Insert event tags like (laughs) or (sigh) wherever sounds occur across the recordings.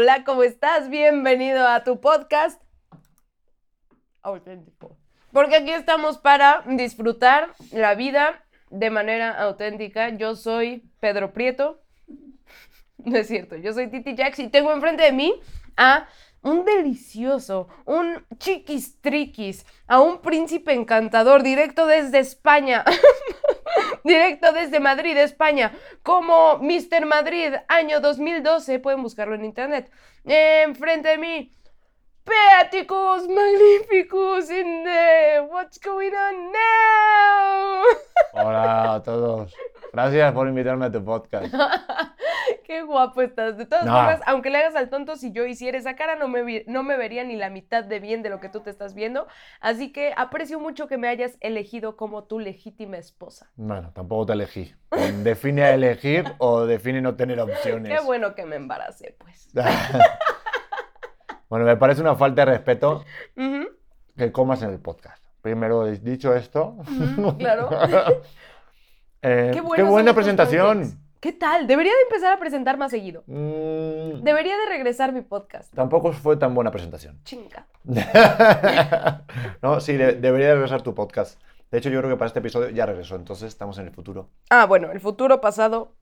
Hola, ¿cómo estás? Bienvenido a tu podcast auténtico. Porque aquí estamos para disfrutar la vida de manera auténtica. Yo soy Pedro Prieto. No es cierto, yo soy Titi Jax y tengo enfrente de mí a un delicioso, un chiquistriquis, a un príncipe encantador directo desde España. (laughs) directo desde Madrid, España, como Mr. Madrid, año 2012. Pueden buscarlo en internet. Enfrente de mí, Peaticus Magnificus in the What's going on now? Hola a todos. (laughs) Gracias por invitarme a tu podcast. (laughs) Qué guapo estás. De todas formas, aunque le hagas al tonto, si yo hiciera esa cara, no me, no me vería ni la mitad de bien de lo que tú te estás viendo. Así que aprecio mucho que me hayas elegido como tu legítima esposa. Bueno, tampoco te elegí. Define elegir (laughs) o define no tener opciones. Qué bueno que me embaracé, pues. (laughs) bueno, me parece una falta de respeto que comas en el podcast. Primero, dicho esto. claro. Eh, qué, buena presentación. ¿Qué tal? Debería de empezar a presentar más seguido. Mm. Debería de regresar mi podcast. Tampoco fue tan buena presentación. Chinga. (laughs) no, sí, debería de regresar tu podcast. De hecho, yo creo que para este episodio ya regresó, entonces estamos en el futuro. Ah, bueno, el futuro, pasado,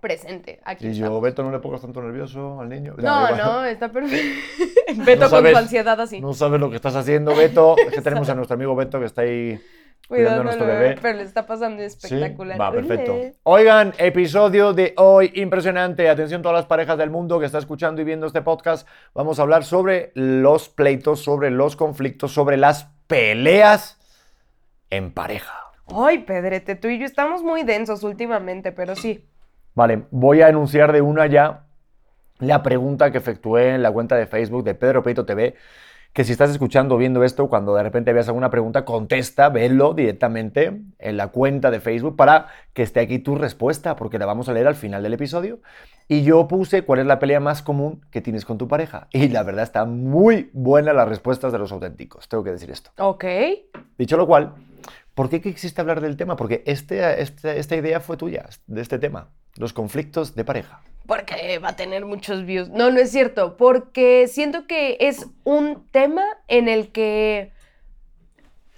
presente. Aquí y yo, Beto, no le pongas tanto nervioso al niño. No, no, está perfecto. (laughs) Beto con su ansiedad así. No sabes lo que estás haciendo, Beto. Es que (laughs) tenemos a nuestro amigo Beto que está ahí cuidando a nuestro bebé. Pero le está pasando espectacular. Va, perfecto. Oigan, episodio de hoy impresionante. Atención todas las parejas del mundo que está escuchando y viendo este podcast. Vamos a hablar sobre los pleitos, sobre los conflictos, sobre las peleas en pareja. Ay, Pedrete, tú y yo estamos muy densos últimamente, pero sí. Vale, voy a enunciar de una ya la pregunta que efectué en la cuenta de Facebook de Pedro Peito TV que si estás escuchando o viendo esto, cuando de repente veas alguna pregunta, contesta, velo directamente en la cuenta de Facebook para que esté aquí tu respuesta, porque la vamos a leer al final del episodio. Y yo puse cuál es la pelea más común que tienes con tu pareja. Y la verdad está muy buena las respuestas de los auténticos, tengo que decir esto. Ok. Dicho lo cual, ¿por qué existe hablar del tema? Porque este, este, esta idea fue tuya, de este tema, los conflictos de pareja porque va a tener muchos views. No, no es cierto, porque siento que es un tema en el que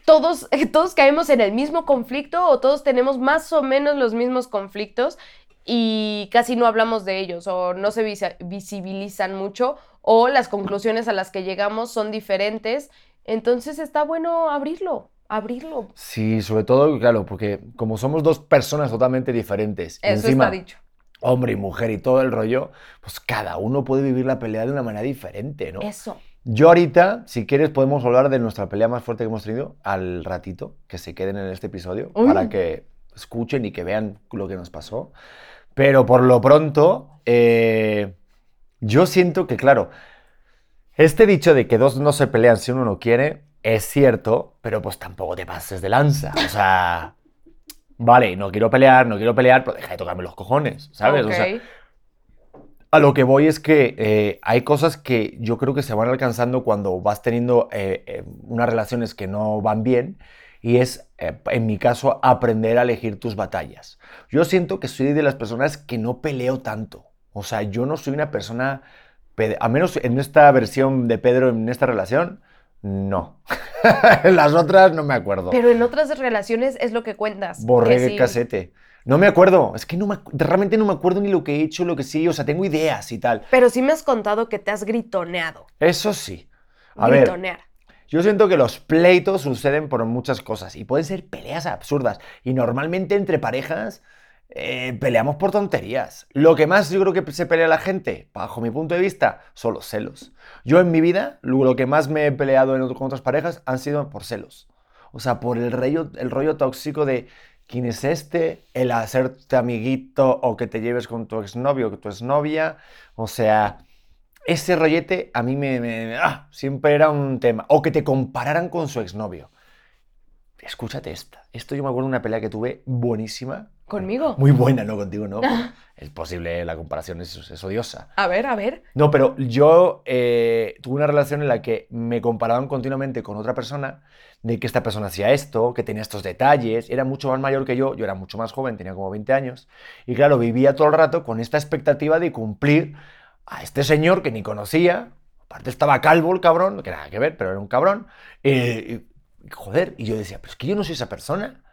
todos, (laughs) todos caemos en el mismo conflicto o todos tenemos más o menos los mismos conflictos y casi no hablamos de ellos o no se visibilizan mucho o las conclusiones a las que llegamos son diferentes. Entonces está bueno abrirlo abrirlo. Sí, sobre todo, claro, porque como somos dos personas totalmente diferentes. Eso está dicho hombre y mujer y todo el rollo, pues cada uno puede vivir la pelea de una manera diferente, ¿no? Eso. Yo ahorita, si quieres, podemos hablar de nuestra pelea más fuerte que hemos tenido al ratito, que se queden en este episodio, para que escuchen y que vean lo que nos pasó. Pero por lo pronto, eh, yo siento que, claro, este dicho de que dos no se pelean si uno no quiere, es cierto, pero pues tampoco te pases de lanza. O sea, vale, no quiero pelear, no quiero pelear, pero deja de tocarme los cojones, ¿sabes? O sea, a lo que voy es que eh, hay cosas que yo creo que se van alcanzando cuando vas teniendo eh, eh, unas relaciones que no van bien y es, en mi caso, aprender a elegir tus batallas. Yo siento que soy de las personas que no peleo tanto. O sea, yo no soy una persona, a menos en esta versión de Pedro, en esta relación, no. en (laughs) las otras no me acuerdo. Pero en otras relaciones es lo que cuentas. Borré el casete. No me acuerdo. Es que no me, realmente no me acuerdo ni lo que he hecho, lo que sí. O sea, tengo ideas y tal. Pero sí me has contado que te has gritoneado. Eso sí. A Gritonear. yo siento que los pleitos suceden por muchas cosas y pueden ser peleas absurdas. Y normalmente entre parejas eh, peleamos por tonterías. Lo que más yo creo que se pelea la gente, bajo mi punto de vista, son los celos. Yo en mi vida, lo que más me he peleado en, con otras parejas han sido por celos. O sea, por el rollo, el rollo tóxico de quién es este, el hacerte amiguito o que te lleves con tu exnovio o tu exnovia. O sea, ese rollete a mí me, ah, siempre era un tema. O que te compararan con su exnovio. Escúchate esta. Esto yo me acuerdo de una pelea que tuve buenísima ¿Conmigo? Muy buena, ¿no? Contigo, ¿no? es posible, la comparación es, odiosa. A ver, a ver. No, pero yo eh, tuve una relación en la que me comparaban continuamente con otra persona, de que esta persona hacía esto, que tenía estos detalles, era mucho más mayor que yo, yo era mucho más joven, tenía como 20 años, y claro, vivía todo el rato con esta expectativa de cumplir a este señor que ni conocía, aparte estaba calvo el cabrón, que nada que ver, pero era un cabrón, eh, y, joder, y yo decía, pero es que yo no soy esa persona.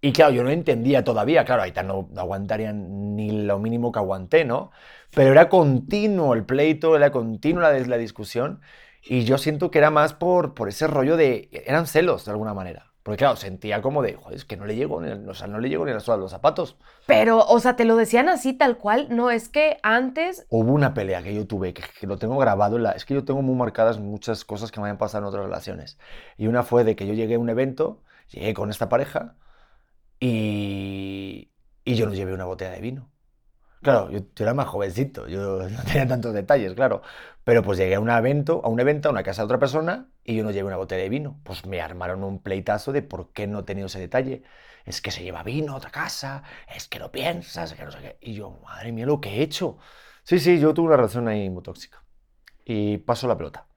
Y claro, yo no entendía todavía, claro, ahí no, no aguantarían ni lo mínimo que aguanté, ¿no? Pero era continuo el pleito, era continua la, la discusión, y yo siento que era más por, por ese rollo de, eran celos de alguna manera. Porque claro, sentía como de, joder, es que no le llego, ni, o sea, no le llego ni a los zapatos. Pero, o sea, te lo decían así tal cual, no es que antes... Hubo una pelea que yo tuve, que, lo tengo grabado, en la, es que yo tengo muy marcadas muchas cosas que me habían pasado en otras relaciones. Y una fue de que yo llegué a un evento, llegué con esta pareja y, y yo no llevé una botella de vino. Claro, yo, era más jovencito, yo (laughs) no tenía tantos detalles, claro. Pero pues llegué a un evento, a un evento, a una casa de otra persona y yo no llevé una botella de vino. Pues me armaron un pleitazo de por qué no he tenido ese detalle. Es que se lleva vino a otra casa, es que no piensas, que no sé qué. Y yo, madre mía, lo que he hecho. Sí, sí, yo tuve una relación ahí muy tóxica. Y paso la pelota.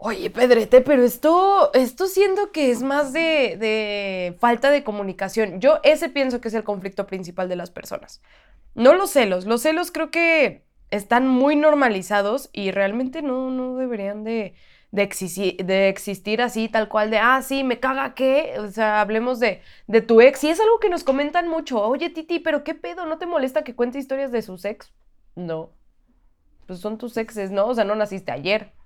Oye, Pedrete, pero esto, esto siento que es más de, de falta de comunicación. Yo ese pienso que es el conflicto principal de las personas. No los celos, los celos creo que están muy normalizados y realmente no, no deberían de, de, existir, así, tal cual, de, ah, sí, me caga que, o sea, hablemos de, de tu ex. Y es algo que nos comentan mucho, oye, Titi, pero ¿qué pedo? ¿No te molesta que cuente historias de sus ex? No. Pues son tus exes, ¿no? O sea, no naciste ayer.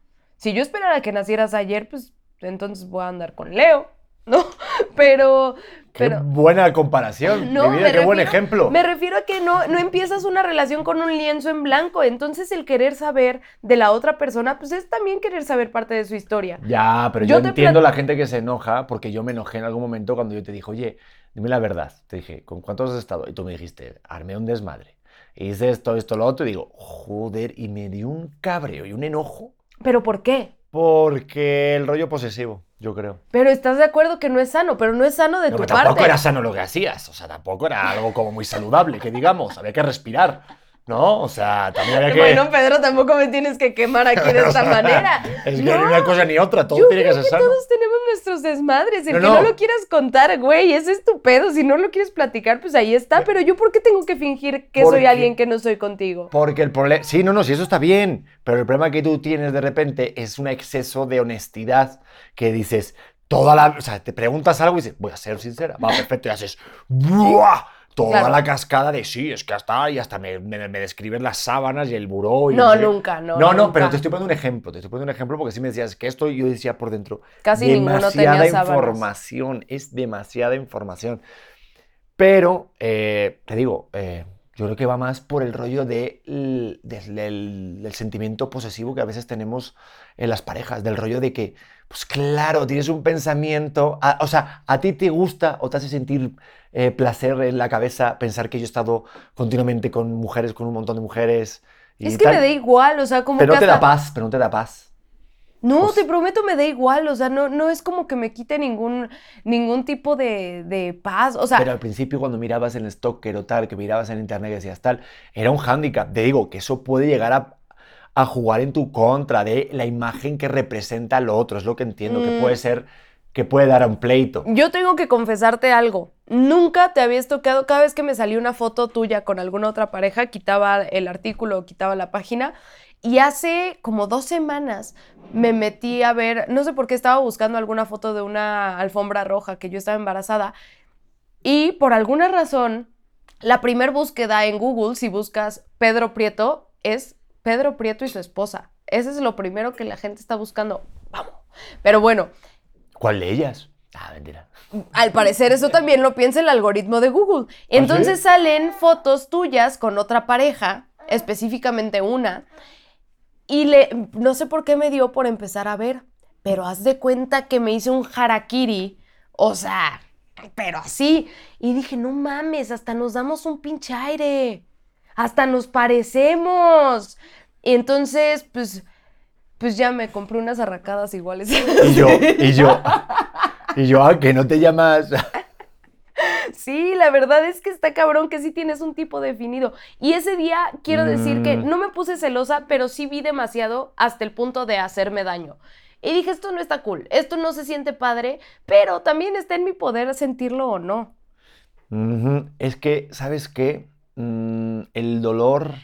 Si yo esperara que nacieras ayer, pues entonces voy a andar con Leo. ¿no? (laughs) Pero... Qué buena comparación, (laughs) no, qué buen ejemplo. Me refiero a que no, no empiezas una relación con un lienzo en blanco, entonces el querer saber de la otra persona, pues es también querer saber parte de su historia. Ya, pero yo, entiendo la gente que se enoja, porque yo me enojé en algún momento cuando yo te dije, oye, dime la verdad. Te dije, ¿con cuántos has estado? Y tú me dijiste, armé un desmadre. hice esto, esto, lo otro, y digo, joder, y me dio un cabreo y un enojo. ¿Pero por qué? Porque el rollo posesivo yo creo. Pero estás de acuerdo que no es sano, pero no es sano de tu parte. Tampoco era sano lo que hacías, o sea, tampoco era algo como muy saludable, que digamos, había que respirar. ¿No? O sea, también había (laughs) que. Bueno, Pedro, tampoco me tienes que quemar aquí de esta (laughs) manera. Es que no, ni una cosa ni otra, todo tiene que ser sano. Todos tenemos nuestros desmadres. El que no. lo quieras contar, güey, ese es tu pedo. Si no lo quieres platicar, pues ahí está. Pero yo, ¿por qué tengo que fingir que soy alguien que no soy contigo? Porque el problema. Sí, no, no, sí, eso está bien. Pero el problema que tú tienes de repente es un exceso de honestidad que dices, toda la. O sea, te preguntas algo y dices, voy a ser sincera. Va, perfecto, y haces. ¡buah! Toda la cascada de sí, es que hasta y hasta me, me, describen las sábanas y el buró. Y no, nunca, no. No, no, pero te estoy poniendo un ejemplo. Te estoy poniendo un ejemplo porque si me decías que esto, yo decía por dentro. Casi ninguno tenía información, es demasiada información. Pero, eh, te digo, eh, yo creo que va más por el rollo de, del, sentimiento posesivo que a veces tenemos en las parejas, del rollo de que, pues claro, tienes un pensamiento, o sea, a ti te gusta o te hace sentir eh, placer en la cabeza pensar que yo he estado continuamente con mujeres, con un montón de mujeres. es que me da igual, o sea, como Pero no te da paz, pero no te da paz. No, pues te prometo me da igual, o sea, no, no es como que me quite ningún, ningún tipo de, paz, o sea... Pero al principio cuando mirabas en Stalker o tal, que mirabas en internet y decías tal, era un hándicap. Te digo que eso puede llegar a, a, jugar en tu contra de la imagen que representa lo otro, es lo que entiendo, que puede mm. ser, que puede dar a un pleito. Yo tengo que confesarte algo, nunca te habías tocado, cada vez que me salía una foto tuya con alguna otra pareja, quitaba el artículo, quitaba la página y hace como dos semanas me metí a ver, no sé por qué estaba buscando alguna foto de una alfombra roja que yo estaba embarazada y por alguna razón la primer búsqueda en Google, si buscas Pedro Prieto, es Pedro Prieto y su esposa. Ese es lo primero que la gente está buscando. Vamos. Pero bueno. ¿Cuál de ellas? Ah, mentira. Al parecer eso también lo piensa el algoritmo de Google. ¿Ah, Entonces salen fotos tuyas con otra pareja, específicamente una, y le, no sé por qué me dio por empezar a ver, pero haz de cuenta que me hice un harakiri, o sea, pero así. Y dije, no mames, hasta nos damos un pinche aire, hasta nos parecemos. Y entonces, pues, pues ya me compré unas arracadas iguales. Y yo, y yo, (laughs) y yo, ah, que no te llamas Sí, la verdad es que está cabrón que sí tienes un tipo definido. Y ese día quiero decir que mm. no me puse celosa, pero sí vi demasiado hasta el punto de hacerme daño. Y dije, esto no está cool, esto no se siente padre, pero también está en mi poder sentirlo o no. Es que, ¿sabes qué? Mm, el dolor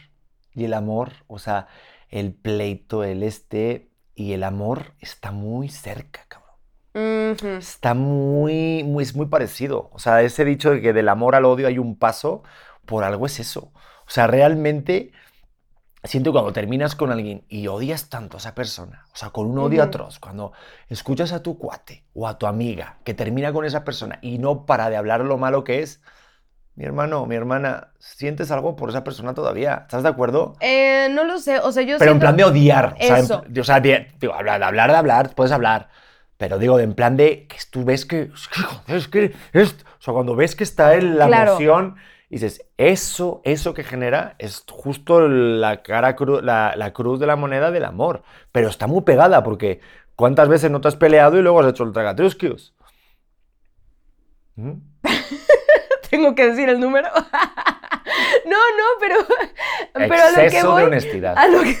y el amor, o sea, el pleito, el este y el amor está muy cerca, cabrón. Está muy, muy, es muy parecido. O sea, ese dicho de que del amor al odio hay un paso, por algo es eso. O sea, realmente siento que cuando terminas con alguien y odias tanto a esa persona, o sea, con un odio Ujú. atroz, cuando escuchas a tu cuate o a tu amiga que termina con esa persona y no para de hablar lo malo que es, mi hermano, mi hermana, sientes algo por esa persona todavía. ¿Estás de acuerdo? Eh, no lo sé, o sea, yo Pero en plan de odiar. O sea, en Eso. o sea, de, digo, hablar, de hablar, de hablar, puedes hablar. Pero digo, de en plan de que tú ves que. Es que, es o sea, cuando ves que está en la Claro. emoción y dices, eso, eso que genera es justo la cara cru- la, la cruz de la moneda del amor. Pero está muy pegada porque ¿cuántas veces no te has peleado y luego has hecho el tragatrusquios? ¿Mm? (laughs) tengo que decir el número. (laughs) no, no, pero, pero a lo que Exceso voy, de honestidad. a lo que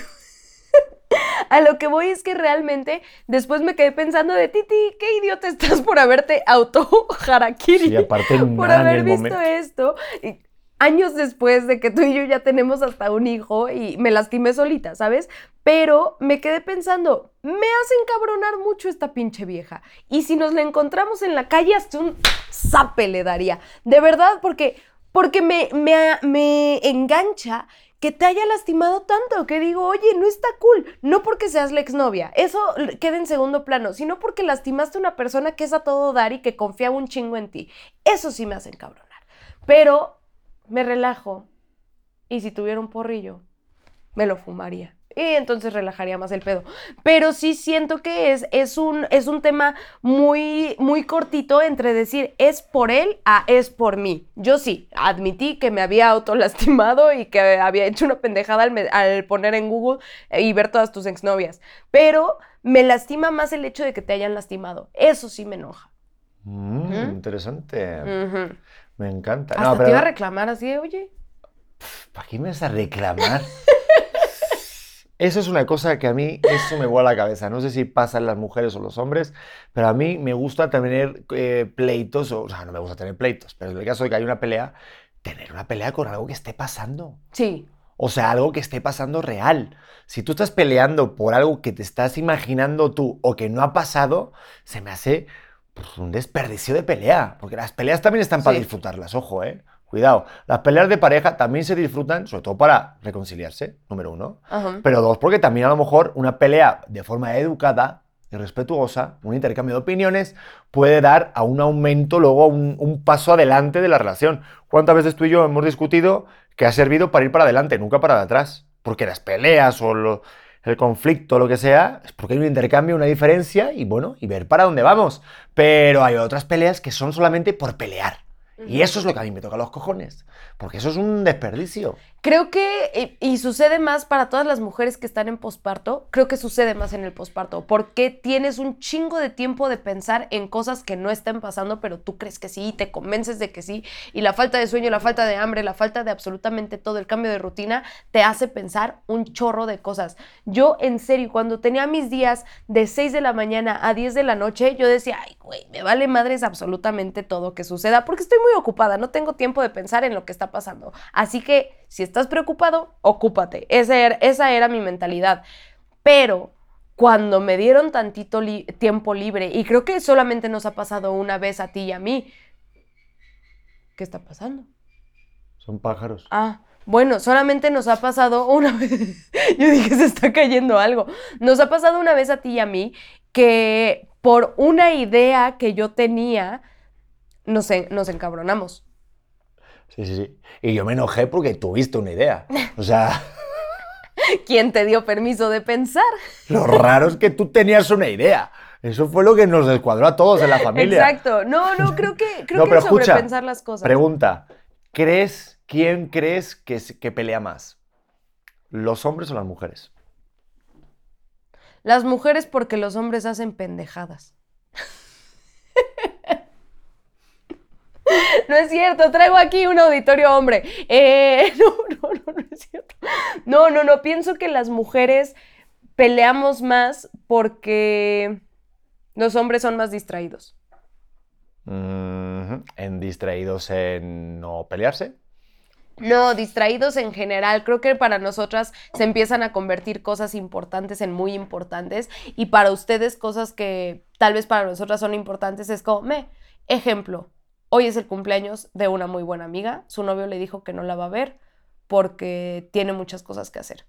(laughs) a lo que voy es que realmente después me quedé pensando de Titi, qué idiota estás por haberte auto harakiri. Sí, aparte (laughs) por haber visto momento. esto. Y años después de que tú y yo ya tenemos hasta un hijo y me lastimé solita, ¿sabes? Pero me quedé pensando, me hace encabronar mucho esta pinche vieja. Y si nos la encontramos en la calle, hasta un zape le daría. De verdad, porque, porque me, me, me engancha que te haya lastimado tanto, que digo, oye, no está cool, no porque seas la exnovia, eso queda en segundo plano, sino porque lastimaste a una persona que es a todo dar y que confiaba un chingo en ti. Eso sí me hace encabronar. Pero me relajo y si tuviera un porrillo, me lo fumaría. Y entonces relajaría más el pedo. Pero sí siento que es, es, un, es un tema muy, muy cortito entre decir es por él a es por mí. Yo sí, admití que me había autolastimado y que había hecho una pendejada al, me- al poner en Google eh, y ver todas tus exnovias. Pero me lastima más el hecho de que te hayan lastimado. Eso sí me enoja. Mm, ¿Mm? Interesante. Me encanta. Hasta No, te iba a reclamar así oye. ¿para qué me vas a reclamar? (laughs) Eso es una cosa que a mí, eso me vuela la cabeza. No sé si pasa en las mujeres o los hombres, pero a mí me gusta tener eh, pleitos, o, o sea, no me gusta tener pleitos, pero en el caso de que hay una pelea, tener una pelea con algo que esté pasando. Sí, O sea, algo que esté pasando real. Si tú estás peleando por algo que te estás imaginando tú o que no ha pasado, se me hace pues, un desperdicio de pelea. Porque las peleas también están para Sí. disfrutarlas, ojo, ¿eh? Cuidado. Las peleas de pareja también se disfrutan, sobre todo para reconciliarse, número uno. ajá. Pero dos, porque también a lo mejor una pelea de forma educada y respetuosa, un intercambio de opiniones, puede dar a un aumento, luego un, un paso adelante de la relación. ¿Cuántas veces tú y yo hemos discutido que ha servido para ir para adelante, nunca para atrás? Porque las peleas o el conflicto, lo que sea, es porque hay un intercambio, una diferencia y bueno, y ver para dónde vamos. Pero hay otras peleas que son solamente por pelear. Y eso es lo que a mí me toca los cojones, porque eso es un desperdicio. Creo que, y, y sucede más para todas las mujeres que están en posparto, creo que sucede más en el posparto, porque tienes un chingo de tiempo de pensar en cosas que no están pasando, pero tú crees que sí, y te convences de que sí, y la falta de sueño, la falta de hambre, la falta de absolutamente todo, el cambio de rutina, te hace pensar un chorro de cosas. Yo, en serio, cuando tenía mis días de 6 de la mañana a 10 de la noche, yo decía, ay, güey, me vale madres absolutamente todo que suceda, porque estoy muy ocupada, no tengo tiempo de pensar en lo que está pasando. Así que, si estás preocupado, ocúpate. Esa era, esa era mi mentalidad. Pero cuando me dieron tantito li- tiempo libre, y creo que solamente nos ha pasado una vez a ti y a mí, ¿qué está pasando? Son pájaros. Ah, bueno, solamente nos ha pasado una (laughs) vez. Yo dije, se está cayendo algo. Nos ha pasado una vez a ti y a mí que por una idea que yo tenía, nos, en- nos encabronamos. Sí, sí, sí. Y yo me enojé porque tuviste una idea. O sea, (laughs) ¿Quién te dio permiso de pensar? (laughs) lo raro es que tú tenías una idea. Eso fue lo que nos descuadró a todos en la familia. Exacto. No, no, creo que, creo (laughs) No, que pero escucha, sobrepensar las cosas. Pregunta, ¿crees, quién crees que, que pelea más? ¿Los hombres o las mujeres? Las mujeres porque los hombres hacen pendejadas. No es cierto, traigo aquí un auditorio hombre. Eh, (laughs) no, no, no, no es cierto. No, no, no, pienso que las mujeres peleamos más porque los hombres son más distraídos. ¿En distraídos en no pelearse? No, distraídos en general. Creo que para nosotras se empiezan a convertir cosas importantes en muy importantes y para ustedes cosas que tal vez para nosotras son importantes es como, me, ejemplo, hoy es el cumpleaños de una muy buena amiga, su novio le dijo que no la va a ver porque tiene muchas cosas que hacer.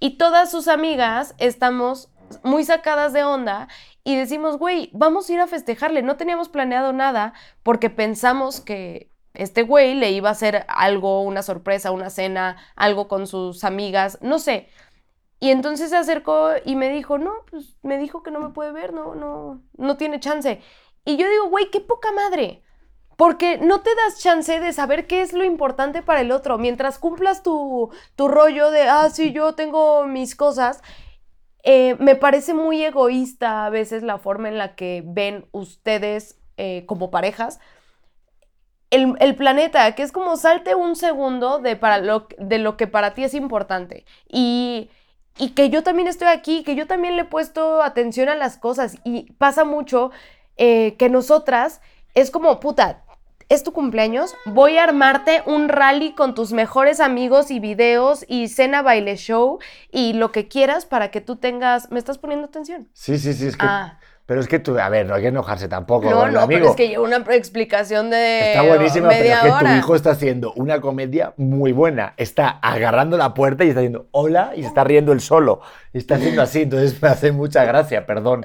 Y todas sus amigas estamos muy sacadas de onda y decimos, güey, vamos a ir a festejarle. No teníamos planeado nada porque pensamos que este güey le iba a hacer algo, una sorpresa, una cena, algo con sus amigas, no sé. Y entonces se acercó y me dijo, no, pues me dijo que no me puede ver, no, no, no tiene chance. Y yo digo, güey, qué poca madre. Porque no te das chance de saber qué es lo importante para el otro. Mientras cumplas tu, tu rollo de, ah, sí, yo tengo mis cosas, eh, me parece muy egoísta a veces la forma en la que ven ustedes eh, como parejas el, planeta, que es como salte un segundo de, para lo, de lo que para ti es importante. Y, y que yo también estoy aquí, que yo también le he puesto atención a las cosas. Y pasa mucho eh, que nosotras es como, puta, es tu cumpleaños, voy a armarte un rally con tus mejores amigos y videos y cena, baile, show y lo que quieras para que tú tengas... ¿Me estás poniendo atención? Sí, sí, sí, es que... Ah. Pero es que tú, a ver, no hay que enojarse tampoco. No, no, pero es que llevo una explicación de. Está buenísima, pero es que tu hijo está haciendo una comedia muy buena. Está agarrando la puerta y está diciendo hola y se está riendo él solo. Y está haciendo así, entonces me hace mucha gracia, perdón.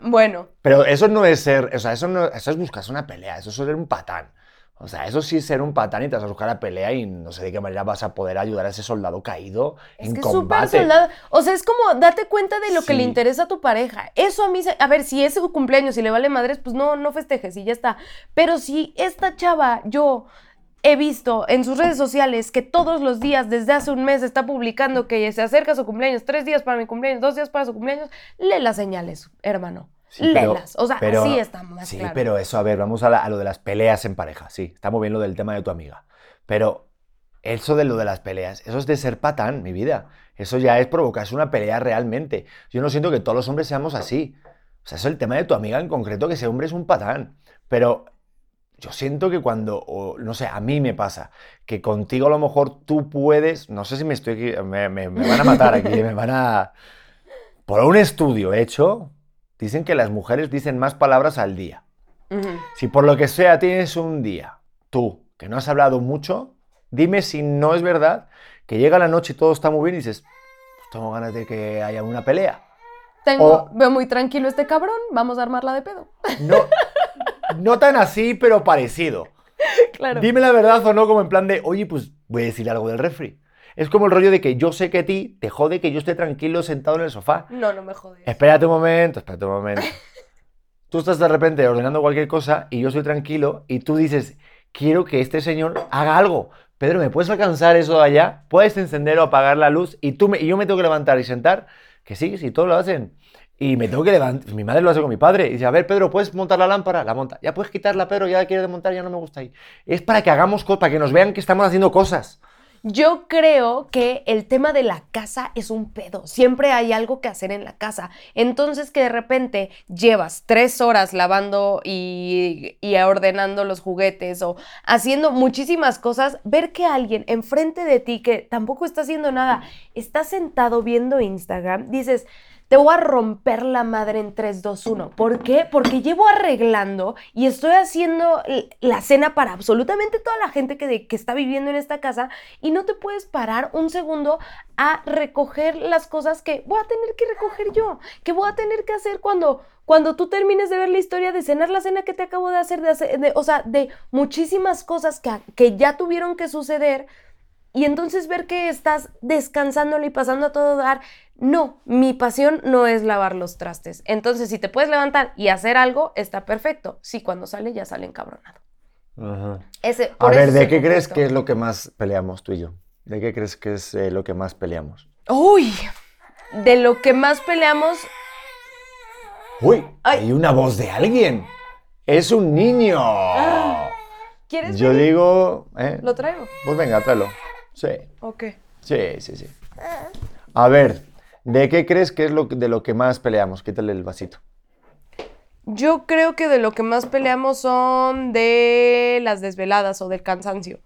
Bueno. Pero eso no es ser, o sea, eso, no, eso es buscarse una pelea, eso es ser un patán. O sea, eso sí es ser un patán y te vas a buscar la pelea y no sé de qué manera vas a poder ayudar a ese soldado caído en que combate. soldado. O sea, es como date cuenta de lo que le interesa a tu pareja. Eso a mí, a ver, si es su cumpleaños y le vale madres, pues no, no festejes y ya está. Pero si esta chava, yo he visto en sus redes sociales que todos los días desde hace un mes está publicando que se acerca su cumpleaños, tres días para mi cumpleaños, dos días para su cumpleaños, lee las señales, hermano. Sí, o sea, sí está más Sí, pero eso, a ver, vamos a, lo de las peleas en pareja. Sí, está muy bien lo del tema de tu amiga. Pero eso de lo de las peleas, eso es de ser patán, mi vida. Eso ya es provocarse una pelea realmente. Yo no siento que todos los hombres seamos así. O sea, eso es el tema de tu amiga en concreto, que ese hombre es un patán. Pero yo siento que cuando, no sé, a mí me pasa, que contigo a lo mejor tú puedes, no sé si me estoy, me, me van a matar aquí, me van a... Por un estudio hecho, Dicen que las mujeres dicen más palabras al día. Si por lo que sea tienes un día, tú, que no has hablado mucho, dime si no es verdad que llega la noche y todo está muy bien y dices, pues tengo ganas de que haya una pelea. Tengo, veo muy tranquilo este cabrón, vamos a armarla de pedo. No, no tan así, pero parecido. (laughs) Claro. Dime la verdad o no, como en plan de, oye, pues voy a decir algo del refri. Es como el rollo de que yo sé que a ti te jode que yo esté tranquilo sentado en el sofá. No, no me jode. Espérate un momento, espérate un momento. (laughs) tú estás de repente ordenando cualquier cosa y yo estoy tranquilo y tú dices, quiero que este señor haga algo. Pedro, ¿me puedes alcanzar eso de allá? ¿Puedes encender o apagar la luz? Y, tú me, y yo me tengo que levantar y sentar. Que sí, sí, todos lo hacen. Y me tengo que levantar. Mi madre lo hace con mi padre. Y dice, a ver, Pedro, ¿puedes montar la lámpara? La monta. Ya puedes quitarla, Pedro, ya la quiere desmontar, ya no me gusta ahí. Es para que hagamos cosas, para que nos vean que estamos haciendo cosas. Yo creo que el tema de la casa es un pedo. Siempre hay algo que hacer en la casa. Entonces que de repente llevas tres horas lavando y, y, ordenando los juguetes o haciendo muchísimas cosas, ver que alguien enfrente de ti que tampoco está haciendo nada, está sentado viendo Instagram, dices, te voy a romper la madre en 3, 2, 1. ¿Por qué? Porque llevo arreglando y estoy haciendo la cena para absolutamente toda la gente que, está viviendo en esta casa y no te puedes parar un segundo a recoger las cosas que voy a tener que recoger yo, que voy a tener que hacer cuando, cuando tú termines de ver la historia de cenar la cena que te acabo de hacer, de hacer o sea, de muchísimas cosas que, que ya tuvieron que suceder y entonces ver que estás descansándole y pasando a todo dar. No, mi pasión no es lavar los trastes. Entonces, si te puedes levantar y hacer algo, está perfecto. Sí, cuando sale, ya sale encabronado. Ese, a ver, ¿de qué crees que es lo que más peleamos tú y yo? ¿De qué crees que es eh, lo que más peleamos? Uy, de lo que más peleamos. Uy, hay una voz de alguien. Es un niño. Ah, ¿Quieres? Yo digo. ¿eh? Lo traigo. Pues venga, tráelo. Sí. Ok. Sí, sí, sí. A ver, ¿de qué crees que es lo, de lo que más peleamos? Quítale el vasito. Yo creo que de lo que más peleamos son de las desveladas o del cansancio.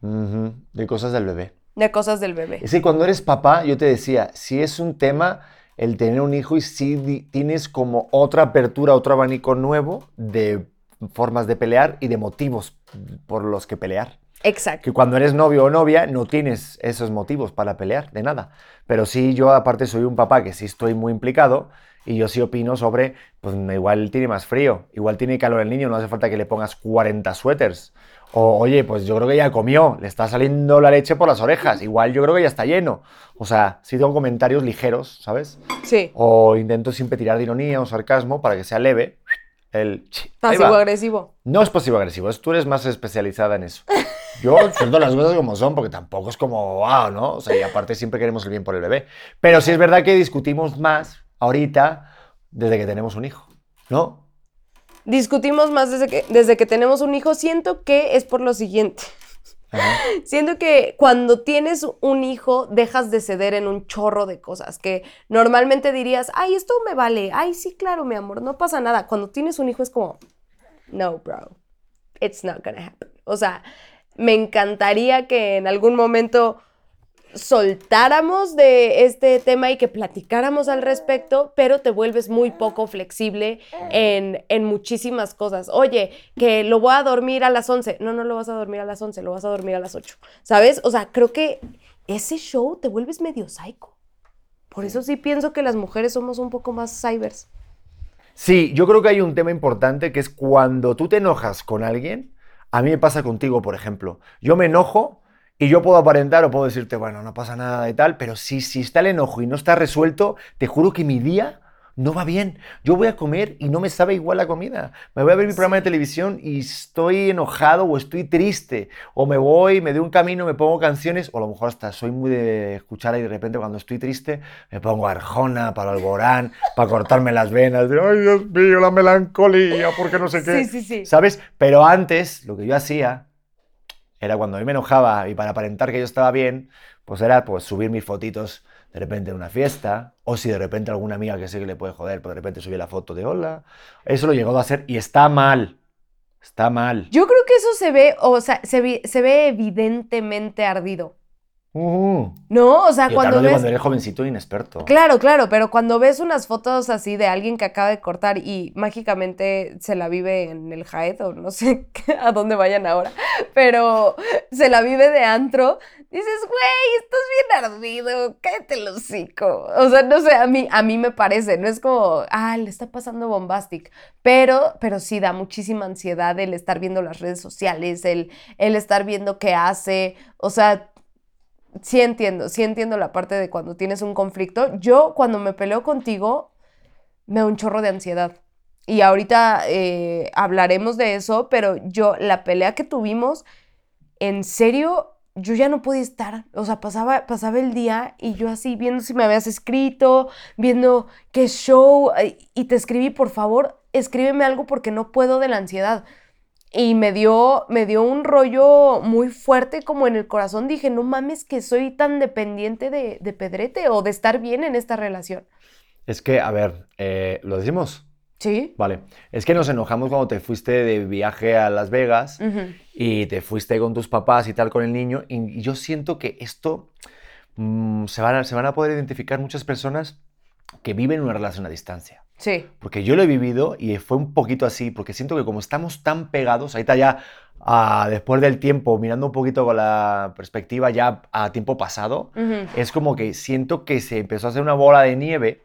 De cosas del bebé. de cosas del bebé. Es que cuando eres papá, yo te decía, si es un tema el tener un hijo y si tienes como otra apertura, otro abanico nuevo de formas de pelear y de motivos por los que pelear. Exacto. Que cuando eres novio o novia no tienes esos motivos para pelear, de nada. Pero sí, yo aparte soy un papá que sí estoy muy implicado y yo sí opino sobre, pues igual tiene más frío, igual tiene calor el niño, no hace falta que le pongas 40 suéteres. O, oye, pues yo creo que ya comió, le está saliendo la leche por las orejas, igual yo creo que ya está lleno. O sea, sí tengo comentarios ligeros, ¿sabes? Sí. O intento siempre tirar de ironía o sarcasmo para que sea leve. El... Pasivo-agresivo. No es pasivo-agresivo, es- tú eres más especializada en eso. Yo suelto las cosas como son, porque tampoco es como, wow, ¿no? O sea, y aparte siempre queremos el bien por el bebé. Pero sí es verdad que discutimos más ahorita desde que tenemos un hijo, ¿no? Discutimos más desde que, desde que tenemos un hijo. Siento que es por lo siguiente. Siento que cuando tienes un hijo dejas de ceder en un chorro de cosas que normalmente dirías, ay, esto me vale, ay, sí, claro, mi amor, no pasa nada. Cuando tienes un hijo es como, no, bro, it's not gonna happen. O sea, me encantaría que en algún momento soltáramos de este tema y que platicáramos al respecto, pero te vuelves muy poco flexible en, en muchísimas cosas. Oye, que lo voy a dormir a las 11. No, no lo vas a dormir a las 11, lo vas a dormir a las 8. ¿Sabes? O sea, creo que ese show te vuelves medio psycho. Por eso sí pienso que las mujeres somos un poco más cybers. Sí, yo creo que hay un tema importante que es cuando tú te enojas con alguien, a mí me pasa contigo, por ejemplo. Yo me enojo y yo puedo aparentar o puedo decirte, bueno, no pasa nada y tal, pero si, si está el enojo y no está resuelto, te juro que mi día no va bien. Yo voy a comer y no me sabe igual la comida. Me voy a ver mi programa de televisión y estoy enojado o estoy triste. O me voy, me doy un camino, me pongo canciones, o a lo mejor hasta soy muy de escuchar y de repente cuando estoy triste me pongo Arjona para Alborán, para cortarme las venas. De, Ay, Dios mío, la melancolía, porque no sé qué. Sí, sí, sí. ¿Sabes? Pero antes, lo que yo hacía era cuando a mí me enojaba y para aparentar que yo estaba bien, pues era pues subir mis fotitos de repente en una fiesta, o si de repente alguna amiga que sé que le puede joder, pues de repente subir la foto de hola. Eso lo llegado a hacer y está mal. Está mal. Yo creo que eso se ve, o sea, se, se ve evidentemente ardido. Uh, ¿No? O sea, cuando ves... cuando eres jovencito e inexperto. Claro, claro, pero cuando ves unas fotos así de alguien que acaba de cortar y mágicamente se la vive en el Jaed o no sé (laughs) a dónde vayan ahora, pero se la vive de antro, dices, güey, estás bien ardido, cállate el hocico. O sea, no sé, a mí, a mí me parece, no es como, ah, le está pasando bombastic, pero, pero sí da muchísima ansiedad el estar viendo las redes sociales, el, el estar viendo qué hace, o sea, sí entiendo, sí entiendo la parte de cuando tienes un conflicto. Yo cuando me peleo contigo, me da un chorro de ansiedad. Y ahorita eh, hablaremos de eso, pero yo, la pelea que tuvimos, en serio, yo ya no podía estar. O sea, pasaba, pasaba el día y yo así viendo si me habías escrito, viendo qué show, y te escribí, por favor, escríbeme algo porque no puedo de la ansiedad. Y me dio, me dio un rollo muy fuerte como en el corazón. Dije, no mames que soy tan dependiente de, de Pedrete o de estar bien en esta relación. Es que, a ver, eh, ¿lo decimos? ¿Sí? Vale. Es que nos enojamos cuando te fuiste de viaje a Las Vegas y te fuiste con tus papás y tal con el niño. Y yo siento que esto mm, se, van a, se van a poder identificar muchas personas que viven una relación a distancia. Sí. Porque yo lo he vivido y fue un poquito así, porque siento que como estamos tan pegados, ahorita ya ah, después del tiempo, mirando un poquito con la perspectiva ya a tiempo pasado, es como que siento que se empezó a hacer una bola de nieve,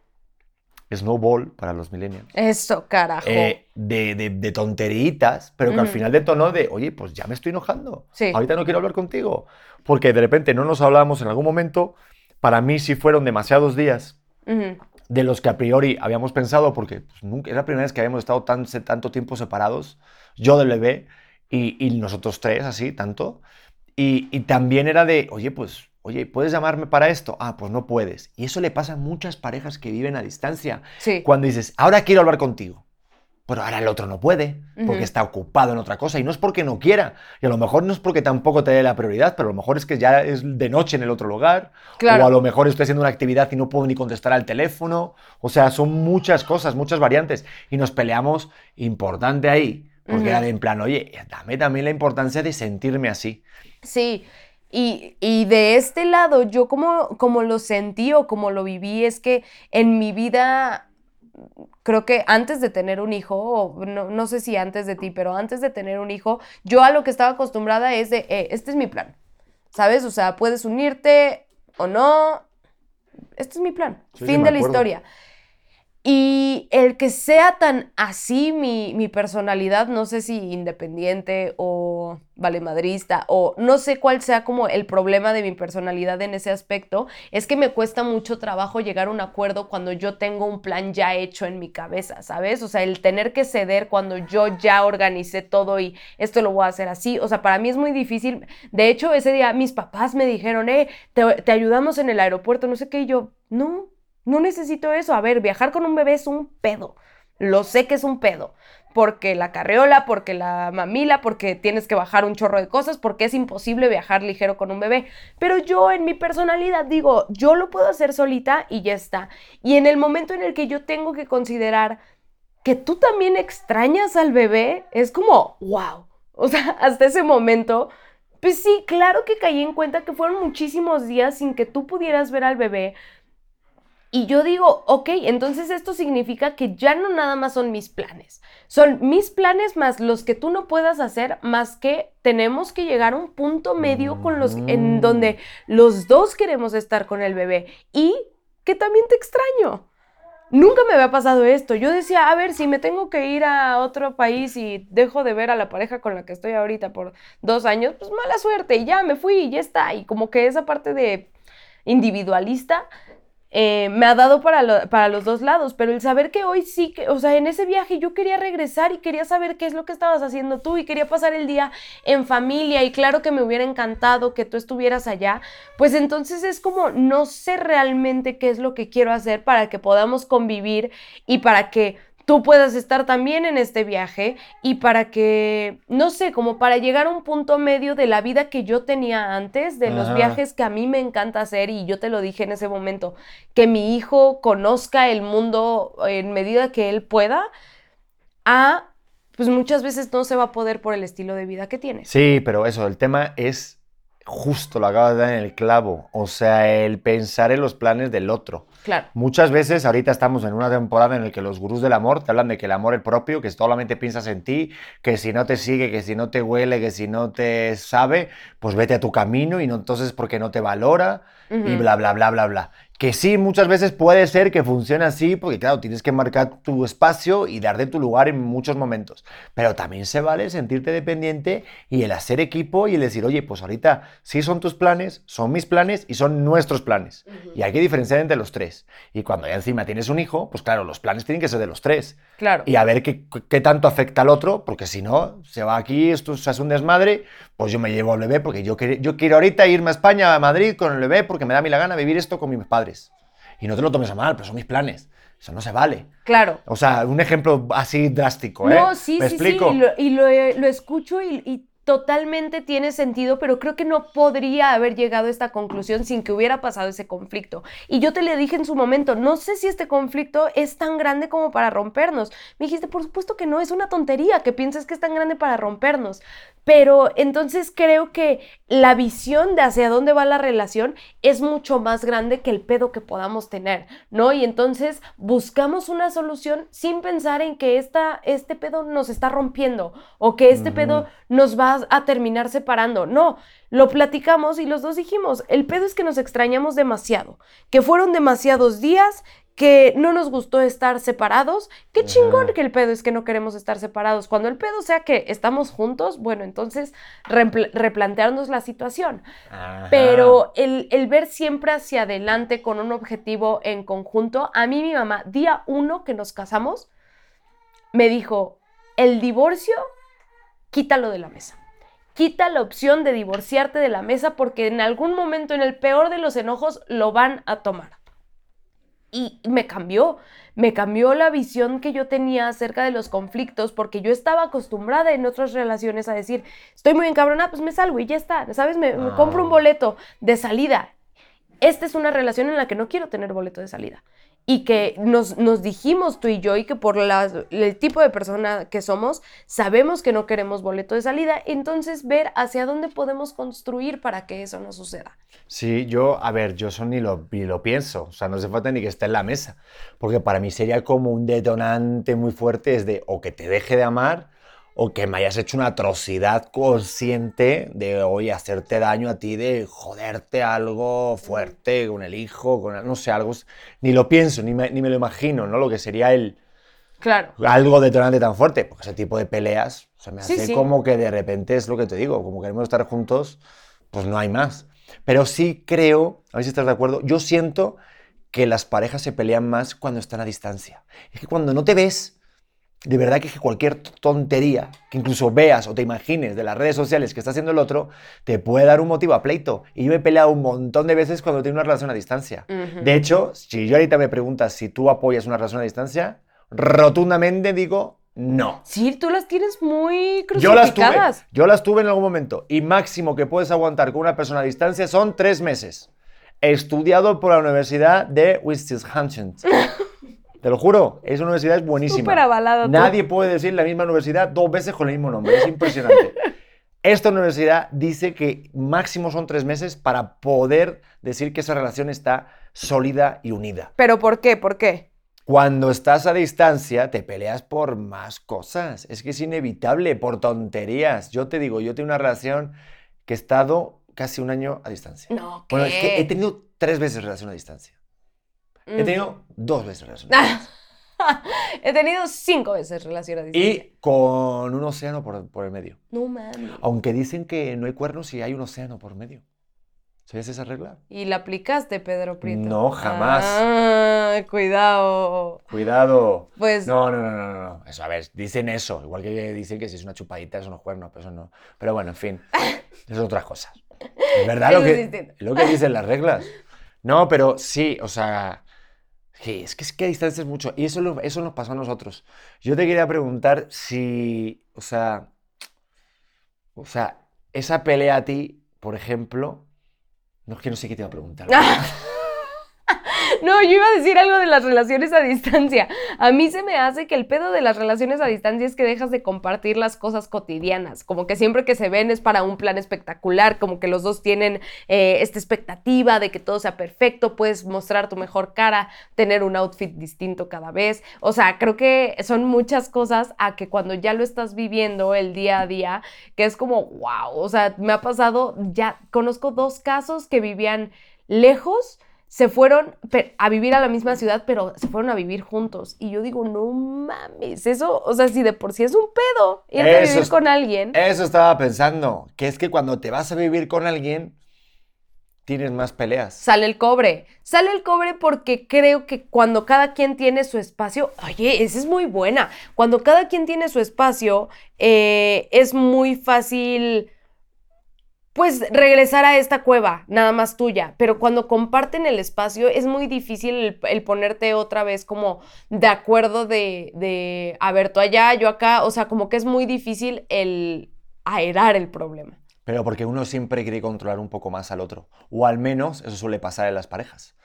snowball para los millennials, Eso, carajo. eh, de, de, de tonteritas, pero que al Ujú. final detonó de, oye, pues ya me estoy enojando. Sí. Ahorita no quiero hablar contigo. Porque de repente no nos hablábamos en algún momento. Para mí sí fueron demasiados días Ujú. De los que a priori habíamos pensado, porque pues, nunca, es la primera vez que habíamos estado tan, tanto tiempo separados, yo del bebé y, y nosotros tres, así, tanto. Y, y también era de, oye, pues, oye, ¿puedes llamarme para esto? Ah, pues no puedes. Y eso le pasa a muchas parejas que viven a distancia. Sí. Cuando dices, ahora quiero hablar contigo. Pero ahora el otro no puede, porque está ocupado en otra cosa. Y no es porque no quiera. Y a lo mejor no es porque tampoco te dé la prioridad, pero a lo mejor es que ya es de noche en el otro lugar. Claro. O a lo mejor estoy haciendo una actividad y no puedo ni contestar al teléfono. O sea, son muchas cosas, muchas variantes. Y nos peleamos importante ahí. Porque era de en plan, oye, dame también la importancia de sentirme así. Sí, y, y, de este lado, yo como, como lo sentí o como lo viví, es que en mi vida, creo que antes de tener un hijo, o no, no, sé si antes de ti, pero antes de tener un hijo, yo a lo que estaba acostumbrada es de, eh, este es mi plan, ¿sabes? O sea, puedes unirte o no, este es mi plan, fin de la historia. Y el que sea tan así mi, personalidad, no sé si independiente o valemadrista o no sé cuál sea como el problema de mi personalidad en ese aspecto, es que me cuesta mucho trabajo llegar a un acuerdo cuando yo tengo un plan ya hecho en mi cabeza, ¿sabes? O sea, el tener que ceder cuando yo ya organicé todo y esto lo voy a hacer así, o sea, para mí es muy difícil. De hecho, ese día mis papás me dijeron, eh, te, te ayudamos en el aeropuerto, no sé qué, y yo, no, no necesito eso. A ver, viajar con un bebé es un pedo. Lo sé que es un pedo. Porque la carreola, porque la mamila, porque tienes que bajar un chorro de cosas, porque es imposible viajar ligero con un bebé. Pero yo en mi personalidad digo, yo lo puedo hacer solita y ya está. Y en el momento en el que yo tengo que considerar que tú también extrañas al bebé, es como, wow. O sea, (laughs) hasta ese momento, pues sí, claro que caí en cuenta que fueron muchísimos días sin que tú pudieras ver al bebé, y yo digo, ok, entonces esto significa que ya no nada más son mis planes, son mis planes más los que tú no puedas hacer, más que tenemos que llegar a un punto medio con los, en mm. donde los dos queremos estar con el bebé y que también te extraño. Nunca me había pasado esto. Yo decía, a ver, si me tengo que ir a otro país y dejo de ver a la pareja con la que estoy ahorita por dos años, pues mala suerte y ya me fui y ya está. Y como que esa parte de individualista eh, me ha dado para, para los dos lados, pero el saber que hoy sí, que, o sea, en ese viaje yo quería regresar y quería saber qué es lo que estabas haciendo tú y quería pasar el día en familia y claro que me hubiera encantado que tú estuvieras allá, pues entonces es como no sé realmente qué es lo que quiero hacer para que podamos convivir y para que tú puedas estar también en este viaje y para que, no sé, como para llegar a un punto medio de la vida que yo tenía antes, de los viajes que a mí me encanta hacer y yo te lo dije en ese momento, que mi hijo conozca el mundo en medida que él pueda, a, pues muchas veces no se va a poder por el estilo de vida que tiene. Sí, pero eso, el tema es justo lo acabas de dar en el clavo, o sea, el pensar en los planes del otro. Claro. Muchas veces, ahorita estamos en una temporada en la que los gurús del amor te hablan de que el amor es propio, que solamente piensas en ti, que si no te sigue, que si no te huele, que si no te sabe, pues vete a tu camino y no entonces porque no te valora y bla, bla, bla, bla, bla. Que sí, muchas veces puede ser que funcione así, porque claro, tienes que marcar tu espacio y dar de tu lugar en muchos momentos. Pero también se vale sentirte dependiente y el hacer equipo y el decir, oye, pues ahorita sí son tus planes, son mis planes y son nuestros planes. Y hay que diferenciar entre los tres. Y cuando ya encima tienes un hijo, pues claro, los planes tienen que ser de los tres. Claro. Y a ver qué, qué tanto afecta al otro, porque si no, se va aquí, esto se hace un desmadre, pues yo me llevo al bebé, porque yo, yo quiero ahorita irme a España, a Madrid con el bebé, porque me da a mí la gana vivir esto con mis padres. Y no te lo tomes a mal, pero son mis planes. Eso no se vale. Claro. O sea, un ejemplo así drástico, ¿eh? No, sí, sí, sí. Y lo, lo, escucho y totalmente tiene sentido, pero creo que no podría haber llegado a esta conclusión sin que hubiera pasado ese conflicto. Y yo te le dije en su momento, no sé si este conflicto es tan grande como para rompernos. Me dijiste, por supuesto que no, es una tontería que pienses que es tan grande para rompernos. Pero entonces creo que la visión de hacia dónde va la relación es mucho más grande que el pedo que podamos tener, ¿no? Y entonces buscamos una solución sin pensar en que esta, este pedo nos está rompiendo o que este pedo nos va a terminar separando. No, lo platicamos y los dos dijimos, el pedo es que nos extrañamos demasiado, que fueron demasiados días, que no nos gustó estar separados. Qué chingón que el pedo es que no queremos estar separados. Cuando el pedo sea que estamos juntos, bueno, entonces replantearnos la situación. Pero el, el, ver siempre hacia adelante con un objetivo en conjunto, a mí mi mamá, día uno que nos casamos, me dijo, el divorcio, quítalo de la mesa quita la opción de divorciarte de la mesa porque en algún momento, en el peor de los enojos, lo van a tomar. Y me cambió, me cambió la visión que yo tenía acerca de los conflictos porque yo estaba acostumbrada en otras relaciones a decir, estoy muy encabronada, pues me salgo y ya está, ¿sabes? Me, compro un ah. boleto de salida. esta es una relación en la que no quiero tener boleto de salida. Y que nos, nos dijimos tú y yo, y que por el tipo de persona que somos, sabemos que no queremos boleto de salida. Entonces, ver hacia dónde podemos construir para que eso no suceda. Sí, yo, a ver, yo eso ni lo, ni lo pienso, o sea, no hace falta ni que esté en la mesa, porque para mí sería como un detonante muy fuerte, es de o que te deje de amar o que me hayas hecho una atrocidad consciente de hoy hacerte daño a ti, de joderte algo fuerte con el hijo, con, no sé, algo, ni lo pienso, ni me, ni me lo imagino, ¿no? Lo que sería el, Claro. algo detonante tan fuerte, porque ese tipo de peleas, o sea, me Sí, hace sí. como que de repente es lo que te digo, como queremos estar juntos, pues no hay más. Pero sí creo, a ver si estás de acuerdo, yo siento que las parejas se pelean más cuando están a distancia. Es que cuando no te ves, de verdad que es que cualquier tontería que incluso veas o te imagines de las redes sociales que está haciendo el otro, te puede dar un motivo a pleito. Y yo me he peleado un montón de veces cuando tengo una relación a distancia. De hecho, si yo ahorita me preguntas si tú apoyas una relación a distancia, rotundamente digo no. Sí, tú las tienes muy Yo las tuve, crucificadas. yo las tuve en algún momento y máximo que puedes aguantar con una persona a distancia son tres meses. Estudiado por la Universidad de Wisconsin. (laughs) Te lo juro, esa universidad es buenísima. Súper avalado tú. Nadie puede decir la misma universidad dos veces con el mismo nombre. Es impresionante. (laughs) Esta universidad dice que máximo son tres meses para poder decir que esa relación está sólida y unida. ¿Pero por qué? ¿Por qué? Cuando estás a distancia, te peleas por más cosas. Es que es inevitable, por tonterías. Yo te digo, yo tengo una relación que he estado casi un año a distancia. No, Bueno, es que ¿qué? he tenido tres veces relación a distancia. He Mm. tenido dos veces distancia. (laughs) He tenido cinco veces relación a distancia. Y con un océano por, por el medio. No mames. Aunque dicen que no hay cuernos si hay un océano por medio. ¿Sabías esa regla? ¿Y la aplicaste, Pedro Prieto? No, jamás. Ah, cuidado. Cuidado. Pues No, no, no, no, no. Eso, a ver, dicen eso. Igual que dicen que si es una chupadita son los cuernos, pero eso no. Pero bueno, en fin. (laughs) Es otras cosas. Es verdad lo que, lo que dicen las reglas. No, pero sí, o sea. Sí, es que es que a es mucho. Y eso, eso nos pasó a nosotros. Yo te quería preguntar si. O sea. O sea, esa pelea a ti, por ejemplo. No es que no sé qué te iba a preguntar. (laughs) No, yo iba a decir algo de las relaciones a distancia. A mí se me hace que el pedo de las relaciones a distancia es que dejas de compartir las cosas cotidianas. Como que siempre que se ven es para un plan espectacular, como que los dos tienen eh, esta expectativa de que todo sea perfecto, puedes mostrar tu mejor cara, tener un outfit distinto cada vez. O sea, creo que son muchas cosas a que cuando ya lo estás viviendo el día a día, que es como, wow, o sea, me ha pasado, ya conozco dos casos que vivían lejos se fueron a vivir a la misma ciudad, pero se fueron a vivir juntos. Y yo digo, no mames, eso, o sea, si de por sí es un pedo irte a vivir es- con alguien. Eso estaba pensando, que es que cuando te vas a vivir con alguien, tienes más peleas. Sale el cobre. Sale el cobre porque creo que cuando cada quien tiene su espacio, oye, esa es muy buena. Cuando cada quien tiene su espacio, eh, es muy fácil, pues, regresar a esta cueva, nada más tuya. Pero cuando comparten el espacio, es muy difícil el, ponerte otra vez como de acuerdo de, de, a ver, tú allá, yo acá. O sea, como que es muy difícil el aerar el problema. Pero porque uno siempre quiere controlar un poco más al otro. O al menos eso suele pasar en las parejas.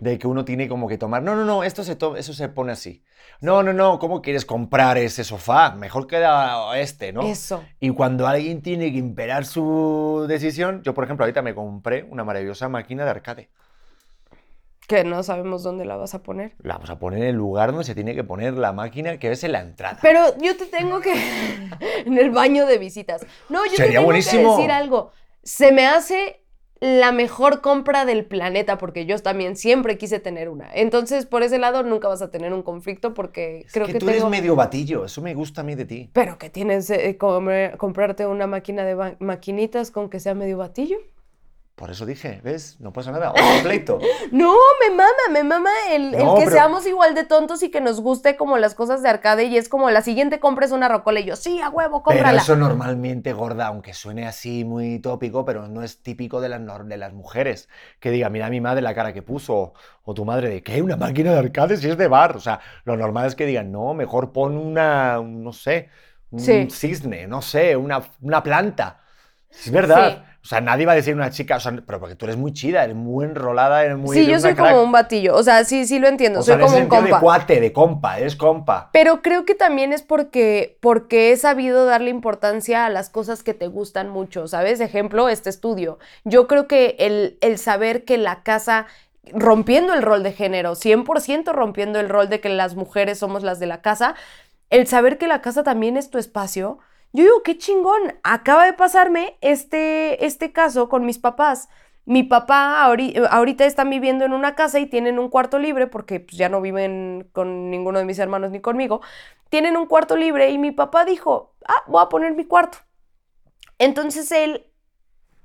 De que uno tiene como que tomar, no, no, no, esto se eso se pone así. No, no, no, ¿cómo quieres comprar ese sofá? Mejor queda este, ¿no? Eso. Y cuando alguien tiene que imperar su decisión, yo por ejemplo ahorita me compré una maravillosa máquina de arcade. Que no sabemos dónde la vas a poner. La vamos a poner en el lugar donde se tiene que poner la máquina, que es en la entrada. Pero yo te tengo que. (laughs) en el baño de visitas. No, yo te Sería tengo buenísimo. que decir algo. Se me hace la mejor compra del planeta porque yo también siempre quise tener una. Entonces, por ese lado, nunca vas a tener un conflicto porque Es creo que, que, tú tengo. eres medio batillo, eso me gusta a mí de ti. Pero que tienes eh, comprarte una máquina de maquinitas con que sea medio batillo. Por eso dije, ¿ves? No pasa nada, otro (laughs) pleito. No, me mama, me mama el, que pero- seamos igual de tontos y que nos guste como las cosas de arcade y es como la siguiente compra es una rocola y yo, sí, a huevo, Pero cómprala. eso normalmente, gorda, aunque suene así muy tópico, pero no es típico de las, de las mujeres. Que diga, mira mi madre la cara que puso, o, tu madre de, ¿qué? ¿Una máquina de arcade si es de bar? O sea, lo normal es que digan, no, mejor pon una, un, no sé, un Sí. cisne, no sé, una, una planta. Es verdad. O sea, nadie va a decir una chica, o sea, pero porque tú eres muy chida, eres muy enrolada, eres muy. Sí, yo soy crack. como un batillo. O sea, sí, sí lo entiendo. O soy sea, como un compa. de cuate, de compa, eres compa. Pero creo que también es porque, porque he sabido darle importancia a las cosas que te gustan mucho, ¿sabes? Ejemplo, este estudio. Yo creo que el, el saber que la casa, rompiendo el rol de género, 100% rompiendo el rol de que las mujeres somos las de la casa, el saber que la casa también es tu espacio, yo digo, qué chingón. Acaba de pasarme este, este caso con mis papás. Mi papá ahori- ahorita están viviendo en una casa y tienen un cuarto libre porque pues, ya no viven con ninguno de mis hermanos ni conmigo. Tienen un cuarto libre y mi papá dijo, ah, voy a poner mi cuarto. Entonces él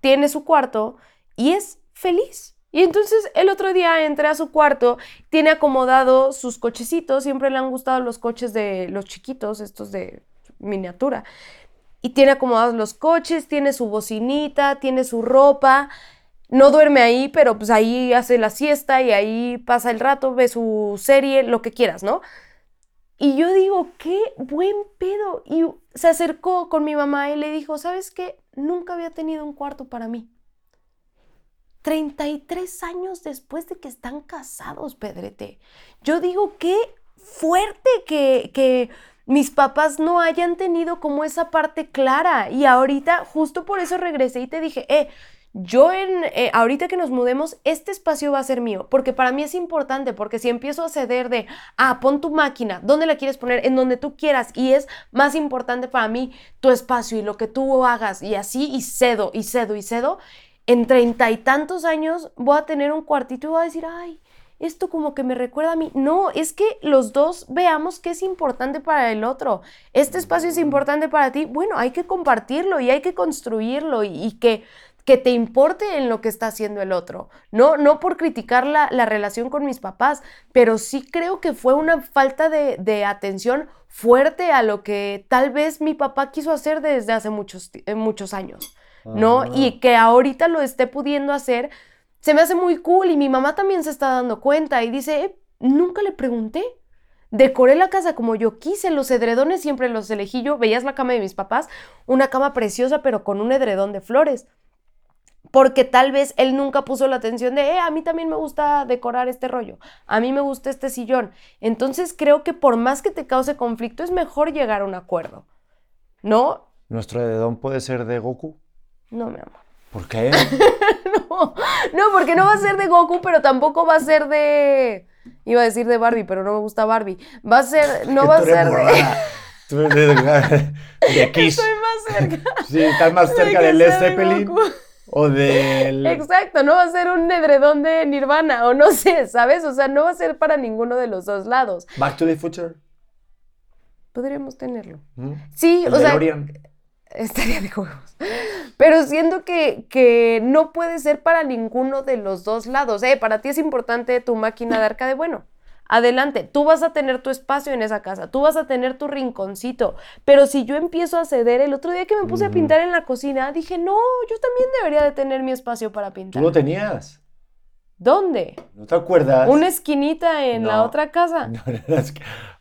tiene su cuarto y es feliz. Y entonces el otro día entré a su cuarto, tiene acomodado sus cochecitos, siempre le han gustado los coches de los chiquitos, estos de miniatura. Y tiene acomodados los coches, tiene su bocinita, tiene su ropa. No duerme ahí, pero pues ahí hace la siesta y ahí pasa el rato, ve su serie, lo que quieras, ¿no? Y yo digo, qué buen pedo. Y se acercó con mi mamá y le dijo, ¿sabes qué? Nunca había tenido un cuarto para mí. 33 años después de que están casados, Pedrete. Yo digo, qué fuerte que, que mis papás no hayan tenido como esa parte clara. Y ahorita, justo por eso regresé y te dije, eh, yo en, eh, ahorita que nos mudemos, este espacio va a ser mío, porque para mí es importante, porque si empiezo a ceder de, ah, pon tu máquina, ¿dónde la quieres poner? En donde tú quieras, y es más importante para mí tu espacio y lo que tú hagas, y así, y cedo, y cedo, y cedo, en treinta y tantos años voy a tener un cuartito y voy a decir, ay, esto como que me recuerda a mí. No, es que los dos veamos que es importante para el otro. Este espacio es importante para ti. Bueno, hay que compartirlo y hay que construirlo y, y que, que te importe en lo que está haciendo el otro. No, no por criticar la, la relación con mis papás, pero sí creo que fue una falta de, de atención fuerte a lo que tal vez mi papá quiso hacer desde hace muchos, eh, muchos años. ¿no? Y que ahorita lo esté pudiendo hacer, se me hace muy cool y mi mamá también se está dando cuenta y dice, "Eh, nunca le pregunté. Decoré la casa como yo quise, los edredones siempre los elegí yo, veías la cama de mis papás, una cama preciosa pero con un edredón de flores. Porque tal vez él nunca puso la atención de, eh, a mí también me gusta decorar este rollo, a mí me gusta este sillón. Entonces creo que por más que te cause conflicto es mejor llegar a un acuerdo. ¿No? ¿Nuestro dedón puede ser de Goku? No, mi amor. ¿Por qué? (laughs) No, no, porque no va a ser de Goku, pero tampoco va a ser de. Iba a decir de Barbie, pero no me gusta Barbie. Va a ser. (laughs) No va a ser de. (laughs) de, Kiss. Estoy más cerca. Sí, estás más cerca de Led sea de Zeppelin o del... Exacto, no va a ser un edredón de Nirvana, o no sé, ¿sabes? O sea, no va a ser para ninguno de los dos lados. Back to the Future. Podríamos tenerlo. ¿Mm? Sí, El o sea. Estaría de huevos. Pero siento que, que no puede ser para ninguno de los dos lados. Eh, para ti es importante tu máquina de arcade. Bueno, adelante. Tú vas a tener tu espacio en esa casa. Tú vas a tener tu rinconcito. Pero si yo empiezo a ceder, el otro día que me puse a pintar en la cocina, dije, no, yo también debería de tener mi espacio para Tú pintar. lo tenías. ¿Dónde? ¿No te acuerdas? Una esquinita en la otra casa. (laughs) No, no,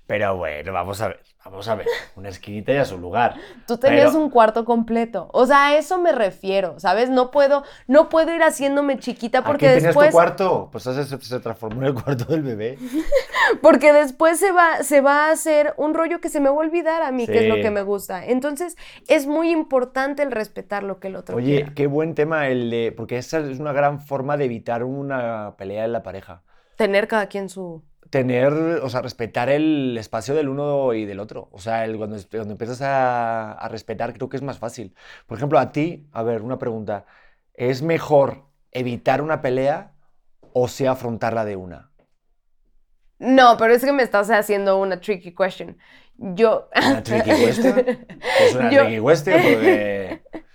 Pero bueno, vamos a ver. Vamos a ver. Una esquinita y a su lugar. Tú tenías Pero- un cuarto completo. O sea, a eso me refiero, ¿sabes? No puedo, no puedo ir haciéndome chiquita porque Aquí tenías después. tu cuarto. Pues se, se transformó en el cuarto del bebé. (laughs) Porque después se va, se va a hacer un rollo que se me va a olvidar a mí, que es lo que me gusta. Entonces, es muy importante el respetar lo que el otro Oye, quiera. qué buen tema el de... Porque esa es una gran forma de evitar una pelea en la pareja. Tener cada quien su. Tener, o sea, respetar el espacio del uno y del otro. O sea, el- cuando, cuando empiezas a, a respetar, creo que es más fácil. Por ejemplo, a ti, a ver, una pregunta. ¿Es mejor evitar una pelea o sea afrontarla de una? No, pero es que me estás haciendo una tricky question. Yo. ¿Una tricky (laughs) question? ¿Es una Yo- tricky question? Porque... (laughs)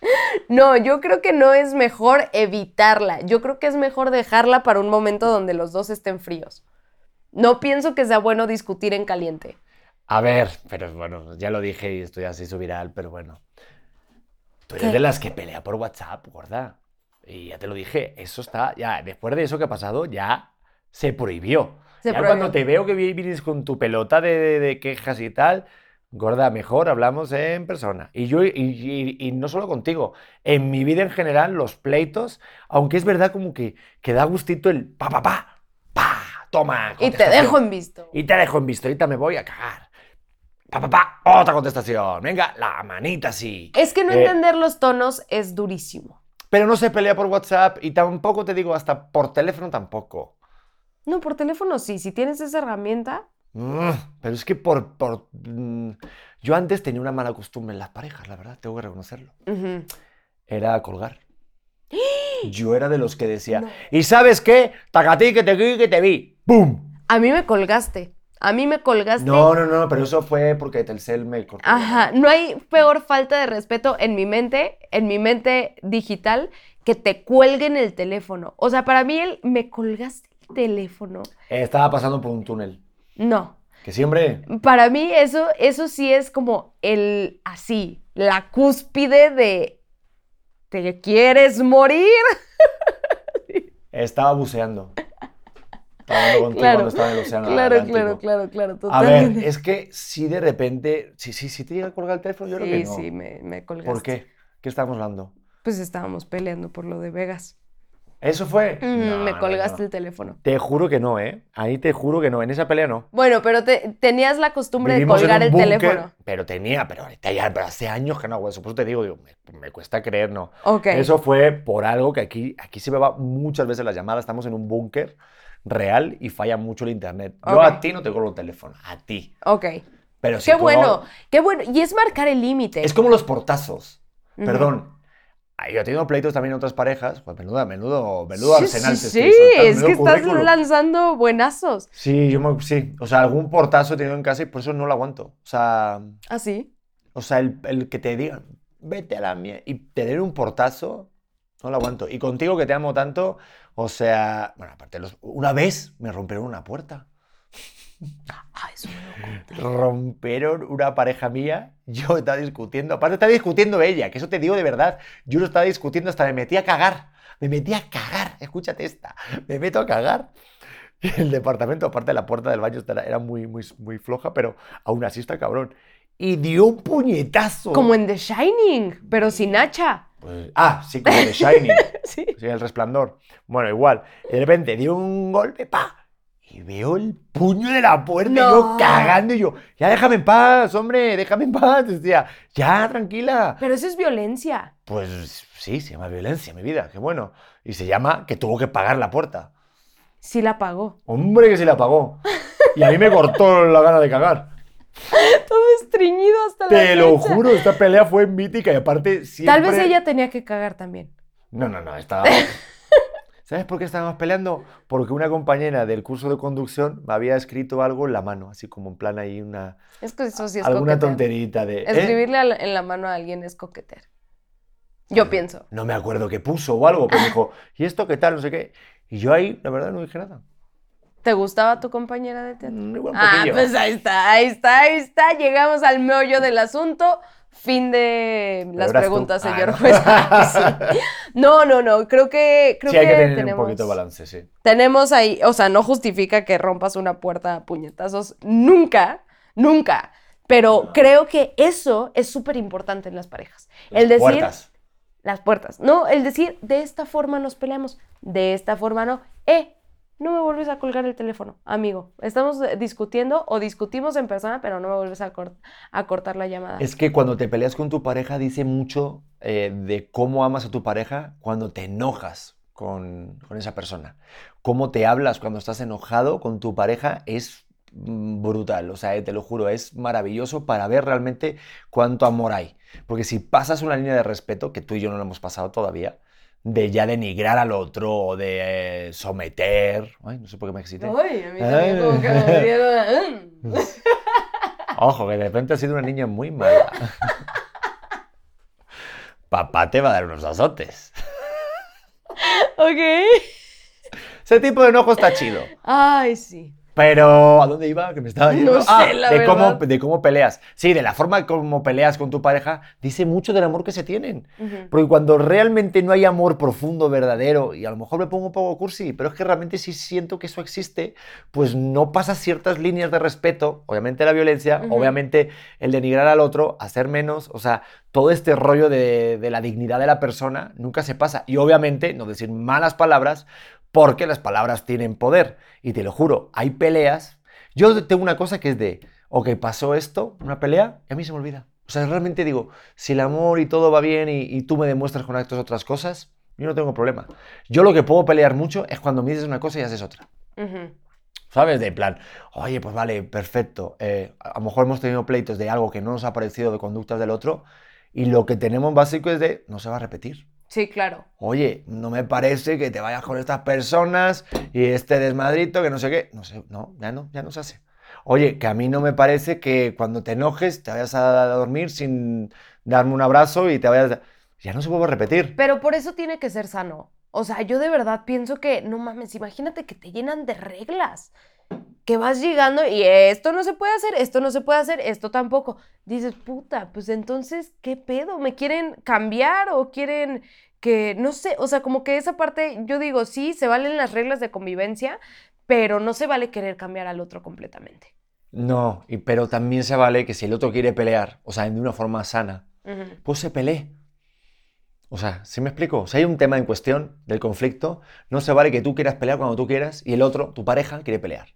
No, yo creo que no es mejor evitarla. Yo creo que es mejor dejarla para un momento donde los dos estén fríos. No pienso que sea bueno discutir en caliente. A ver, pero bueno, ya lo dije y estoy así viral, pero bueno. Tú eres ¿Qué? de las que pelea por WhatsApp, gorda. Y ya te lo dije, eso está, ya, después de eso que ha pasado, ya se prohibió. Se ya prohibió. cuando te veo que vi- vienes con tu pelota de, de- de quejas y tal, Gorda, mejor hablamos en persona. Y yo, y, y- y no solo contigo, en mi vida en general, los pleitos, aunque es verdad como que, que da gustito el pa, pa, pa, pa, toma. Y te dejo en visto. Y te dejo en visto, ahorita me voy a cagar. Pa, pa, pa, otra contestación. Venga, la manita así. Es que no Eh, entender los tonos es durísimo. Pero no se pelea por WhatsApp y tampoco te digo, hasta por teléfono tampoco. No, por teléfono sí. Si tienes esa herramienta, Mm, Pero es que por, por... mm, Yo antes tenía una mala costumbre en las parejas, la verdad, tengo que reconocerlo. Era colgar. Yo era de los que decía, No. ¿y sabes qué? Tacatí que te vi, que te vi. ¡Pum! a mí me colgaste. A mí me colgaste. No, no, no, pero eso fue porque Telcel me cortó. Ajá, no hay peor falta de respeto en mi mente, en mi mente digital, que te cuelguen el teléfono. O sea, para mí el me colgaste el teléfono. Estaba pasando por un túnel. No. Que siempre... Para mí eso, eso sí es como el así, la cúspide de ¿te quieres morir? (laughs) Estaba buceando. Estaba Claro, cuando estaba en el océano Claro, Atlántico. claro, claro, claro, A ver, es que si de repente... Sí, sí, sí te llega a colgar el teléfono, yo creo que sí, no. sí, me, me colgaste. ¿Por qué? ¿Qué estábamos hablando? Pues estábamos peleando por lo de Vegas. ¿Eso fue? Mm, No, me no, colgaste no. el teléfono. Te juro que no, ¿eh? Ahí te juro que no. En esa pelea no. Bueno, pero te- tenías la costumbre Vivimos de colgar el búnker, teléfono. Pero tenía, pero ahorita ya, pero hace años que no hago eso. Por eso te digo, digo, me, me cuesta creer, no. Ok. Eso fue por algo que aquí, aquí se me va muchas veces la llamada. Estamos en un búnker real y falla mucho el internet. Yo a ti no te colgo el teléfono, a ti. Ok. Pero si Qué bueno, qué bueno. Y es marcar el límite. Es como los portazos. Ujú. Perdón. Ay, Yo he tenido pleitos también en otras parejas. Pues menudo, menudo, menudo Sí, arsenal sí, sí, estoy es que estás currículum. lanzando buenazos. Sí, yo me- sí. O sea, algún portazo he tenido en casa y por eso no lo aguanto. O sea, ¿Ah, sí? o sea el, el que te digan, vete a la mierda, y tener un portazo, no lo aguanto. Y contigo que te amo tanto, o sea, bueno, aparte, los, una vez me rompieron una puerta. Ah, eso me lo. Rompieron una pareja mía, (laughs) yo estaba discutiendo, aparte estaba discutiendo ella, que eso te digo de verdad, yo lo estaba discutiendo hasta me metí a cagar, me metí a cagar, escúchate esta, me meto a cagar. (laughs) El departamento, aparte de la puerta del baño, era, muy, muy, muy floja, pero aún así está cabrón. Y dio un puñetazo. Como en The Shining, pero sin hacha. Pues- ah, sí, como de Shining. (laughs) Sí. Sí, el resplandor. Bueno, igual. De repente dio un golpe, pa. Y veo el puño de la puerta y yo cagando y yo, ya déjame en paz, hombre, déjame en paz. Decía, ya, tranquila. Pero eso es violencia. Pues sí, se llama violencia, mi vida, qué bueno. Y se llama que tuvo que pagar la puerta. Sí la pagó. Hombre, que se la pagó. Y a mí me cortó la gana de cagar. (laughs) Todo estreñido hasta la Te lo fecha. juro, esta pelea fue mítica y aparte siempre... Tal vez ella tenía que cagar también. No, no, no, estaba... ¿Sabes por qué estábamos peleando? Porque una compañera del curso de conducción me había escrito algo en la mano, así como en plan ahí una... Es que eso sí es alguna tonterita de... ¿eh? Escribirle en la mano a alguien es coquetear. Yo pienso. No me acuerdo qué puso o algo, pero dijo, (laughs) ¿y esto qué tal? No sé qué. Y yo ahí, la verdad, no dije nada. ¿Te gustaba tu compañera de teatro? Mm, igual Ah, pues ahí está, ahí está, ahí está. Llegamos al meollo del asunto. Fin de las tú. preguntas, Ah, señor ¿no? juez. (laughs) Sí. No, no, no. Creo que, creo sí, hay que tener tenemos, un poquito de balance, sí. tenemos ahí, o sea, no justifica que rompas una puerta a puñetazos. Nunca, nunca. Pero creo que eso es súper importante en las parejas. el Las decir, puertas. las puertas. No, el decir, de esta forma nos peleamos, de esta forma no. Eh, no me vuelves a colgar el teléfono, amigo. Estamos eh, discutiendo o discutimos en persona, pero no me vuelves a, cort- a cortar la llamada. Es que cuando te peleas con tu pareja dice mucho eh, de cómo amas a tu pareja cuando te enojas con, con esa persona. Cómo te hablas cuando estás enojado con tu pareja es mm, brutal. O sea, eh, te lo juro, es maravilloso para ver realmente cuánto amor hay. Porque si pasas una línea de respeto, que tú y yo no lo hemos pasado todavía, de ya denigrar al otro o de eh, someter. Ay, no sé por qué me excité. Ay, a mí también como que me dieron, mm. (laughs) Ojo, que de repente has sido una niña muy mala. (laughs) Papá te va a dar unos azotes. (laughs) Ok. Ese tipo de enojo está chido. Ay, sí. Pero, ¿a dónde iba? Que me estaba yendo. No sé, Ah, la de cómo, de cómo peleas. Sí, de la forma como peleas con tu pareja, dice mucho del amor que se tienen. Ujú. Porque cuando realmente no hay amor profundo, verdadero, y a lo mejor me pongo un poco cursi, pero es que realmente sí siento que eso existe, pues no pasas ciertas líneas de respeto, obviamente la violencia, obviamente el denigrar al otro, hacer menos, o sea, todo este rollo de, de la dignidad de la persona nunca se pasa. Y obviamente no decir malas palabras, porque las palabras tienen poder. Y te lo juro, hay peleas. Yo tengo una cosa que es de, ok, pasó esto, una pelea, y a mí se me olvida. O sea, realmente digo, si el amor y todo va bien y, y tú me demuestras con actos otras cosas, yo no tengo problema. Yo lo que puedo pelear mucho es cuando me dices una cosa y haces otra. Ujú. ¿Sabes? De plan, oye, pues vale, perfecto. eh, a lo mejor hemos tenido pleitos de algo que no nos ha parecido de conductas del otro y lo que tenemos básico es de, no se va a repetir. Sí, claro. Oye, no me parece que te vayas con estas personas y este desmadrito que no sé qué. No sé, no, ya no, ya no se hace. Oye, que a mí no me parece que cuando te enojes te vayas a dormir sin darme un abrazo y te vayas... a- Ya no se puede repetir. Pero por eso tiene que ser sano. O sea, yo de verdad pienso que, no mames, imagínate que te llenan de reglas. Que vas llegando y esto no se puede hacer, esto no se puede hacer, esto tampoco. Dices, puta, pues entonces, ¿qué pedo? ¿Me quieren cambiar o quieren que, no sé, o sea, como que esa parte, yo digo, sí, se valen las reglas de convivencia, pero no se vale querer cambiar al otro completamente. No, y, pero también se vale que si el otro quiere pelear, o sea, de una forma sana, pues se pelee. O sea, ¿sí me explico? Si hay un tema en cuestión del conflicto, no se vale que tú quieras pelear cuando tú quieras y el otro, tu pareja, quiere pelear.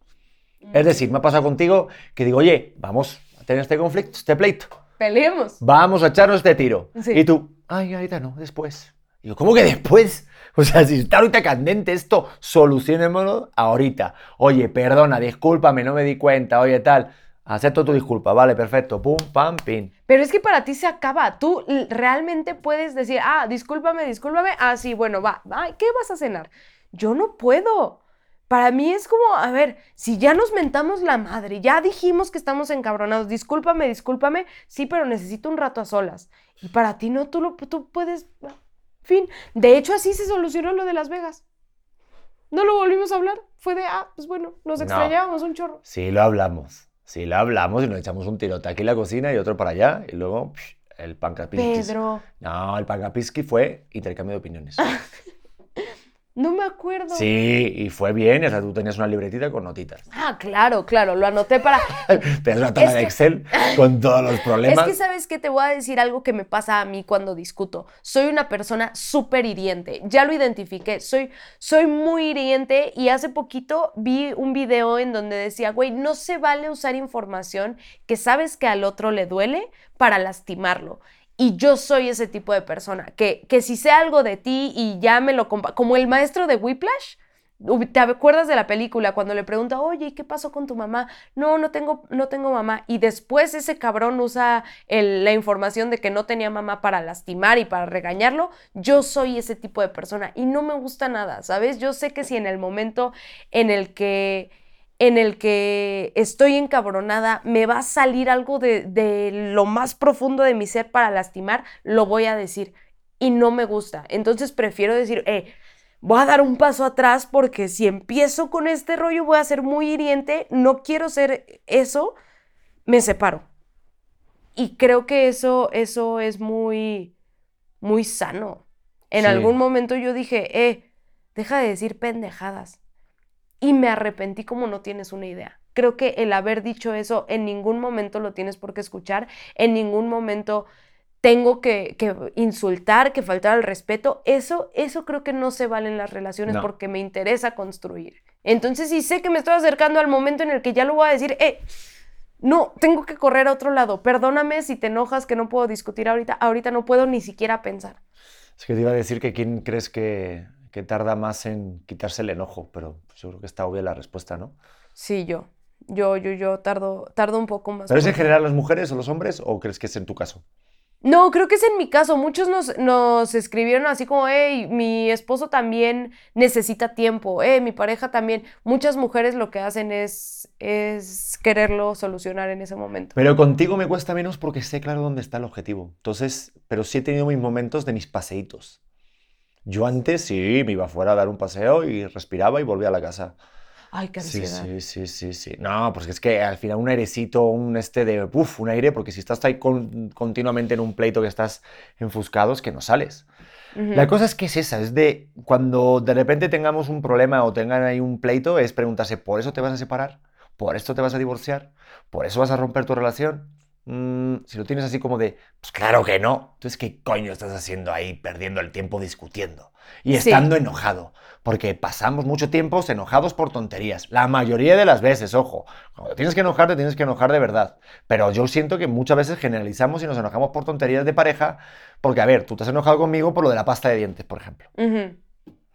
Es decir, me ha pasado contigo que digo, oye, vamos a tener este conflicto, este pleito, Peleemos. vamos a echarnos este tiro. Sí. Y tú, ay, ahorita no, después. Y yo, ¿cómo que después? (laughs) O sea, si está ahorita candente esto, solucionémoslo ahorita. Oye, perdona, discúlpame, no me di cuenta, oye, tal. Acepto tu disculpa, vale, perfecto, pum, pam, pin. Pero es que para ti se acaba. Tú realmente puedes decir, ah, discúlpame, discúlpame. Ah, sí, bueno, va. Ay, ¿Qué vas a cenar? Yo no puedo. Para mí es como, a ver, si ya nos mentamos la madre, ya dijimos que estamos encabronados, discúlpame, discúlpame, sí, pero necesito un rato a solas. Y para ti no, tú, lo, tú puedes, fin. De hecho, así se solucionó lo de Las Vegas. No lo volvimos a hablar. Fue de, ah, pues bueno, nos No. extrañábamos un chorro. Sí, lo hablamos. Sí, lo hablamos y nos echamos un tirote aquí en la cocina y otro para allá. Y luego psh, el pancapisqui. Pedro, No, el pancapisqui fue intercambio de opiniones. (laughs) no me acuerdo. Sí, y fue bien. O sea, tú tenías una libretita con notitas. Ah, claro, claro, lo anoté para... (laughs) Tenías una tabla Es de que- Excel con todos los Es problemas. que sabes que te voy a decir algo que me pasa a mí cuando discuto. Soy una persona súper hiriente. Ya lo identifiqué. Soy, soy muy hiriente y hace poquito vi un video en donde decía, güey, no se vale usar información que sabes que al otro le duele para lastimarlo. Y yo soy ese tipo de persona, que, que si sé algo de ti y ya me lo como el maestro de Whiplash, ¿Te acuerdas de la película cuando le pregunta, oye, ¿y ¿qué pasó con tu mamá? No, no tengo, no tengo mamá. Y después ese cabrón usa la información de que no tenía mamá para lastimar y para regañarlo. Yo soy ese tipo de persona y no me gusta nada, ¿sabes? Yo sé que si en el momento en el que en el que estoy encabronada, me va a salir algo de, de lo más profundo de mi ser para lastimar, lo voy a decir. Y no me gusta. Entonces prefiero decir, eh, voy a dar un paso atrás porque si empiezo con este rollo voy a ser muy hiriente, no quiero ser eso, me separo. Y creo que eso, eso es muy, muy sano. En Sí. algún momento yo dije, eh, deja de decir pendejadas. Y me arrepentí como no tienes una idea. Creo que el haber dicho eso en ningún momento lo tienes por qué escuchar, en ningún momento tengo que, que insultar, que faltar al respeto. Eso, eso creo que no se vale en las relaciones No. porque me interesa construir. Entonces, si sé que me estoy acercando al momento en el que ya lo voy a decir, eh, no, tengo que correr a otro lado. Perdóname si te enojas que no puedo discutir ahorita. Ahorita no puedo ni siquiera pensar. Es que te iba a decir que quién crees que, que tarda más en quitarse el enojo, pero yo creo que está obvia la respuesta, ¿no? Sí, yo. Yo, yo, yo tardo, tardo un poco más. ¿Pero es en general las mujeres o los hombres o crees que es en tu caso? No, creo que es en mi caso. Muchos nos, nos escribieron así como, hey, mi esposo también necesita tiempo, eh, mi pareja también. Muchas mujeres lo que hacen es, es quererlo solucionar en ese momento. Pero contigo me cuesta menos porque sé claro dónde está el objetivo. Entonces, pero sí he tenido mis momentos de mis paseitos. Yo antes sí me iba fuera a dar un paseo y respiraba y volvía a la casa. Ay, qué ansiedad. sí, sí, sí, sí. No, pues es que al final un airecito, un este de, uff, un aire, porque si estás ahí con- continuamente en un pleito que estás enfuscado, es que no sales. La cosa es que es esa, es de cuando de repente tengamos un problema o tengan ahí un pleito, es preguntarse, ¿por eso te vas a separar? ¿Por esto te vas a divorciar? ¿Por eso vas a romper tu relación? Mm, si lo tienes así como de, pues claro que no. Entonces, ¿qué coño estás haciendo ahí perdiendo el tiempo discutiendo? Y Sí. estando enojado. Porque pasamos mucho tiempo enojados por tonterías. La mayoría de las veces, ojo. Cuando tienes que enojarte, tienes que enojar de verdad. Pero yo siento que muchas veces generalizamos y nos enojamos por tonterías de pareja. Porque, a ver, tú te has enojado conmigo por lo de la pasta de dientes, por ejemplo.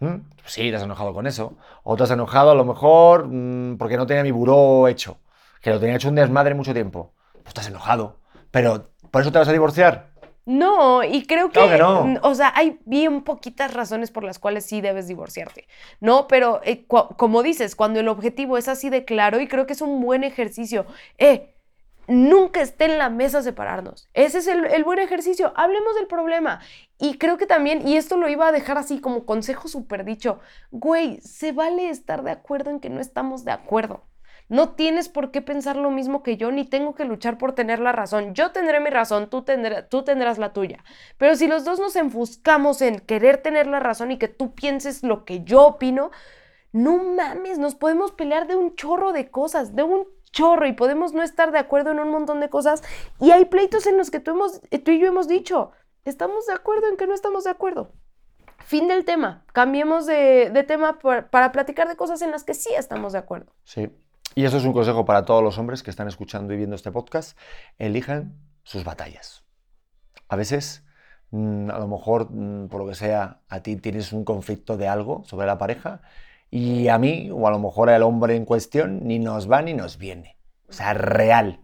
¿Mm? Sí, te has enojado con eso. O te has enojado a lo mejor mm, porque no tenía mi buró hecho. Que lo tenía hecho un desmadre mucho tiempo. Pues has enojado. Pero, ¿por eso te vas a divorciar? No, y creo que, Claro que no. o sea, hay bien poquitas razones por las cuales sí debes divorciarte, ¿no? Pero eh, como dices, cuando el objetivo es así de claro, y creo que es un buen ejercicio, eh, nunca esté en la mesa separarnos. Ese es el, el buen ejercicio. Hablemos del problema. Y creo que también, y esto lo iba a dejar así como consejo súper dicho, güey, se vale estar de acuerdo en que no estamos de acuerdo. No tienes por qué pensar lo mismo que yo, ni tengo que luchar por tener la razón. Yo tendré mi razón, tú, tendrá- tú tendrás la tuya. Pero si los dos nos enfuscamos en querer tener la razón y que tú pienses lo que yo opino, no mames, nos podemos pelear de un chorro de cosas, de un chorro, y podemos no estar de acuerdo en un montón de cosas. Y hay pleitos en los que tú, eh, y yo hemos dicho, estamos de acuerdo en que no estamos de acuerdo. Fin del tema. Cambiemos de, tema para platicar de cosas en las que sí estamos de acuerdo. Sí. Y eso es un consejo para todos los hombres que están escuchando y viendo este podcast. Elijan sus batallas. A veces, mm, a lo mejor, mm, por lo que sea, a ti tienes un conflicto de algo sobre la pareja y a mí, o a lo mejor al hombre en cuestión, ni nos va ni nos viene. O sea, real.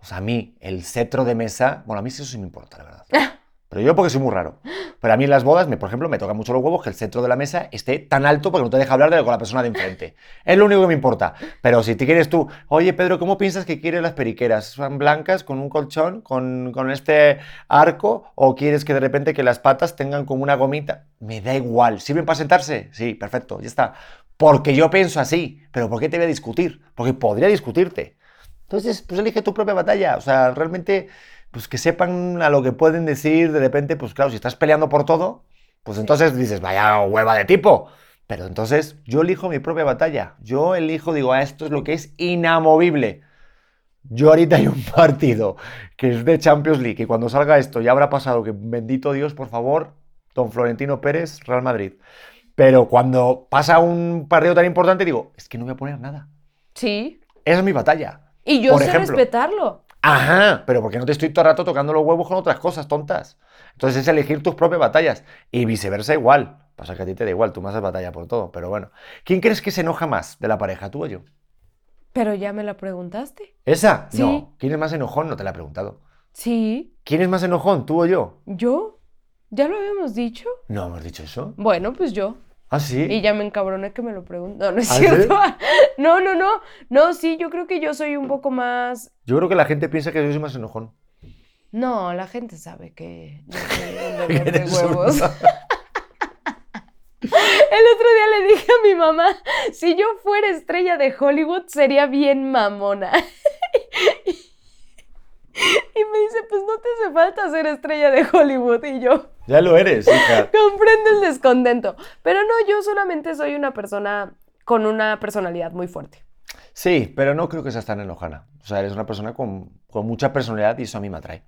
O sea, a mí, el cetro de mesa, bueno, a mí eso sí me importa, la verdad. (laughs) Pero yo porque soy muy raro. Pero a mí en las bodas, me, por ejemplo, me tocan mucho los huevos que el centro de la mesa esté tan alto porque no te deja hablar de con la persona de enfrente. Es lo único que me importa. Pero si te quieres tú, oye Pedro, ¿cómo piensas que quieres las periqueras? ¿Son blancas con un colchón, con, con este arco? ¿O quieres que de repente que las patas tengan como una gomita? Me da igual. ¿Sirven para sentarse? Sí, perfecto, ya está. Porque yo pienso así. Pero ¿por qué te voy a discutir? Porque podría discutirte. Entonces, pues elige tu propia batalla. O sea, realmente, pues que sepan a lo que pueden decir. De repente, pues claro, si estás peleando por todo, pues entonces dices, vaya hueva de tipo. Pero entonces yo elijo mi propia batalla. Yo elijo, digo, ah, esto es lo que es inamovible. Yo ahorita hay un (laughs) partido que es de Champions League y cuando salga esto ya habrá pasado que bendito Dios, por favor, don Florentino Pérez, Real Madrid. Pero cuando pasa un partido tan importante digo, es que no voy a poner nada. Sí. Esa es mi batalla. Y yo Por sé ejemplo. respetarlo. Ajá, pero porque no te estoy todo el rato tocando los huevos con otras cosas tontas. Entonces es elegir tus propias batallas y viceversa igual. Pasa que a ti te da igual, tú me haces batalla por todo, pero bueno. ¿Quién crees que se enoja más de la pareja, tú o yo? Pero ya me la preguntaste. ¿Esa? Sí. No. ¿Quién es más enojón? No te la he preguntado. Sí. ¿Quién es más enojón, tú o yo? ¿Yo? ¿Ya lo habíamos dicho? No hemos dicho eso. Bueno, pues yo. ¿Ah, sí? Y ya me encabroné que me lo pregunten. No, no es ¿Ah, sí? cierto. (laughs) No, no, no. No, sí, yo creo que yo soy un poco más. Yo creo que la gente piensa que yo soy más enojón. No, la gente sabe que yo soy un (laughs) de huevos. (laughs) El otro día le dije a mi mamá, si yo fuera estrella de Hollywood sería bien mamona. (laughs) Y me dice, pues no te hace falta ser estrella de Hollywood. Y yo, Ya lo eres, hija. (laughs) comprendo el descontento. Pero no, yo solamente soy una persona con una personalidad muy fuerte. Sí, pero no creo que seas tan enojana. O sea, eres una persona con, con mucha personalidad y eso a mí me atrae.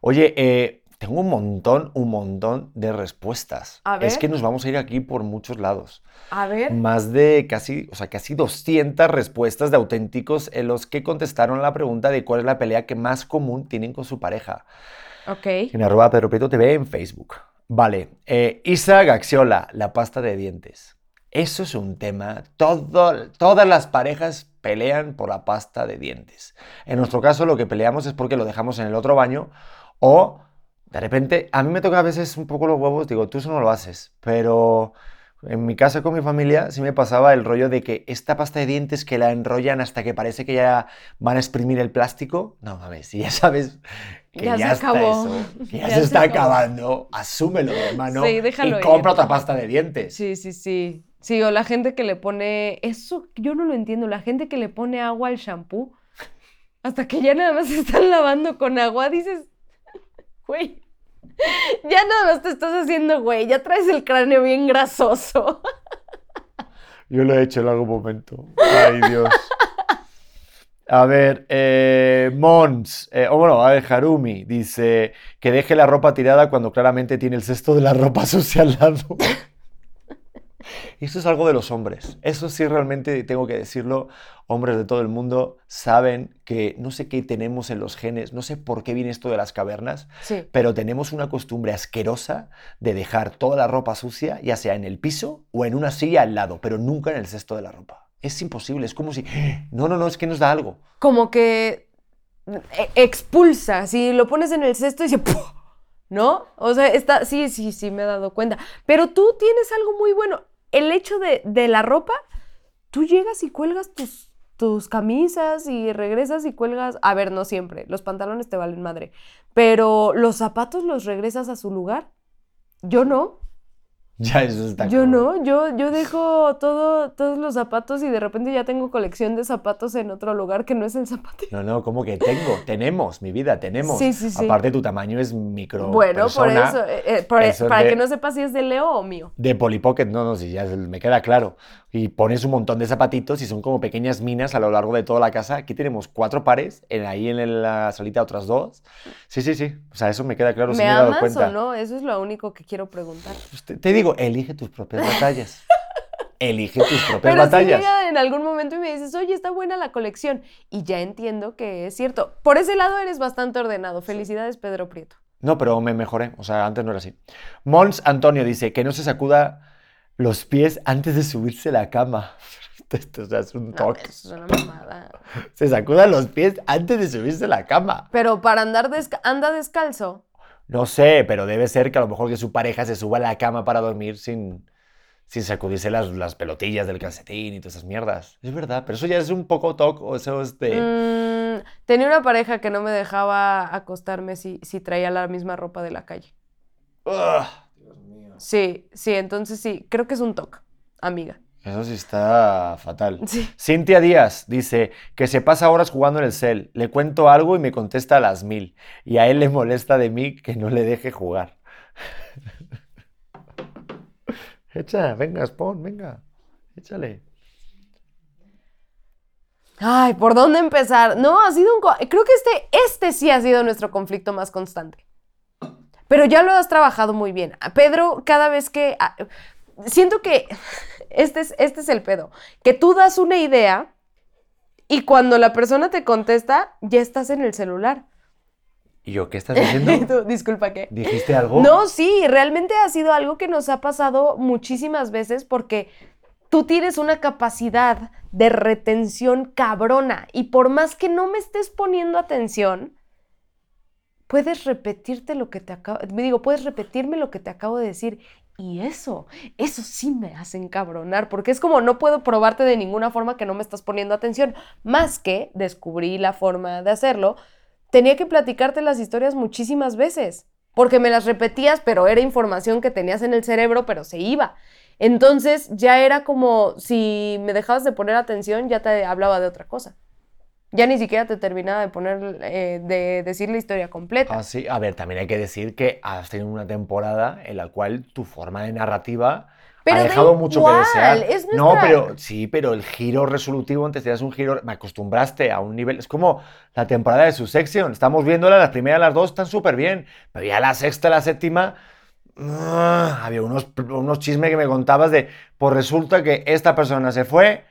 Oye, eh, tengo un montón, un montón de respuestas. A ver. Es que nos vamos a ir aquí por muchos lados. A ver. Más de casi, o sea, casi 200 respuestas de auténticos en los que contestaron la pregunta de cuál es la pelea que más común tienen con su pareja. Ok. En arroba Pedro Prieto TV en Facebook. Vale, eh, Isa Gaxiola, la pasta de dientes. Eso es un tema. Todo, todas las parejas pelean por la pasta de dientes. En nuestro caso, lo que peleamos es porque lo dejamos en el otro baño o de repente, a mí me toca a veces un poco los huevos, digo, tú eso no lo haces, pero En mi casa con mi familia sí me pasaba el rollo de que esta pasta de dientes que la enrollan hasta que parece que ya van a exprimir el plástico. No mames, si ya sabes que ya, Ya se está acabó. eso, (laughs) que ya, Ya se se está acabó. acabando, asúmelo, hermano. Sí, déjalo y ir. compra otra pasta de dientes. Sí, sí, sí. Sí, o la gente que le pone. Eso yo no lo entiendo. La gente que le pone agua al shampoo. Hasta que ya nada más se (laughs) están lavando con agua, dices. (laughs) Güey. (laughs) Ya nada más te estás haciendo, güey. Ya traes el cráneo bien grasoso. Yo lo he hecho en algún momento. Ay, Dios. A ver, eh, Mons, eh, o bueno, a ver, Harumi dice que deje la ropa tirada cuando claramente tiene el cesto de la ropa (laughs) sucia al lado. Eso es algo de los hombres. Eso sí realmente tengo que decirlo. Hombres de todo el mundo saben que no sé qué tenemos en los genes, no sé por qué viene esto de las cavernas, Sí. pero tenemos una costumbre asquerosa de dejar toda la ropa sucia, ya sea en el piso o en una silla al lado, pero nunca en el cesto de la ropa. Es imposible, es como si... (gasps) No, no, no, es que nos da algo. Como que e- expulsa. Si lo pones en el cesto y. ¡puf! ¿No? O sea, está. Sí, sí, sí, me he dado cuenta. Pero tú tienes algo muy bueno. El hecho de, de la ropa, tú llegas y cuelgas tus, tus camisas y regresas y cuelgas. A ver, no siempre. Los pantalones te valen madre. Pero los zapatos los regresas a su lugar. Yo no. Ya, eso está Yo no, yo, yo dejo todo, todos los zapatos y de repente ya tengo colección de zapatos en otro lugar que no es el zapatero. No, no, como que tengo, tenemos, mi vida, tenemos. Sí, sí, sí. Aparte, tu tamaño es micro. Bueno, por eso, eh, eh, por- eso para de- que no sepas si es de Leo o mío. De Polly Pocket, no, no, sí, ya me queda claro. Y pones un montón de zapatitos y son como pequeñas minas a lo largo de toda la casa. Aquí tenemos cuatro pares, en, ahí en la salita otras dos. Sí, sí, sí. O sea, eso me queda claro, sí ¿Me he dado amas cuenta. o no? Eso es lo único que quiero preguntar. Pues te, te digo, elige tus propias batallas. elige tus propias Pero si batallas. llega en algún momento y me dices, oye, está buena la colección, y ya entiendo que es cierto. Por ese lado eres bastante ordenado. Felicidades, Pedro Prieto. No, pero me mejoré. O sea, antes no era así. Mons Antonio dice que no se sacuda los pies antes de subirse a la cama. (laughs) Esto o sea, es un No, toque. eso es una mamada. Se sacuda los pies antes de subirse a la cama. Pero para andar desca- anda descalzo. No sé, pero debe ser que a lo mejor que su pareja se suba a la cama para dormir sin, sin sacudirse las, las pelotillas del calcetín y todas esas mierdas. Es verdad, pero eso ya es un poco toque, o eso es de... Mm, tenía una pareja que no me dejaba acostarme si, si traía la misma ropa de la calle. Ugh, Sí, sí, entonces sí, creo que es un toque, amiga. Eso sí está fatal. Sí. Cintia Díaz dice que se pasa horas jugando en el cel. Le cuento algo y me contesta a las mil. Y a él le molesta de mí que no le deje jugar. (laughs) Echa, venga, Spawn, venga. Échale. Ay, ¿por dónde empezar? No, ha sido un... Creo que este, este sí ha sido nuestro conflicto más constante. Pero ya lo has trabajado muy bien. A Pedro, cada vez que... ah, Siento que este es, este es el pedo. Que tú das una idea y cuando la persona te contesta, ya estás en el celular. ¿Y yo qué estás diciendo? (laughs) tú, Disculpa, ¿qué? ¿Dijiste algo? No, sí, realmente ha sido algo que nos ha pasado muchísimas veces porque tú tienes una capacidad de retención cabrona y por más que no me estés poniendo atención, puedes repetirte lo que te acabo, me digo, puedes repetirme lo que te acabo de decir y eso, eso sí me hace encabronar porque es como no puedo probarte de ninguna forma que no me estás poniendo atención, más que descubrí la forma de hacerlo, tenía que platicarte las historias muchísimas veces, porque me las repetías, pero era información que tenías en el cerebro, pero se iba. Entonces ya era como si me dejabas de poner atención, ya te hablaba de otra cosa. Ya ni siquiera te terminaba de poner, eh, de decir la historia completa. Ah, sí. A ver, también hay que decir que has tenido una temporada en la cual tu forma de narrativa Pero ha da dejado mucho igual, que desear. es No, nuestra- pero sí, pero el giro resolutivo, antes tenías un giro, me acostumbraste a un nivel, es como la temporada de su sección, estamos viéndola, las primeras, las dos están súper bien, pero ya la sexta, la séptima, ah, había unos, unos chismes que me contabas de, pues resulta que esta persona se fue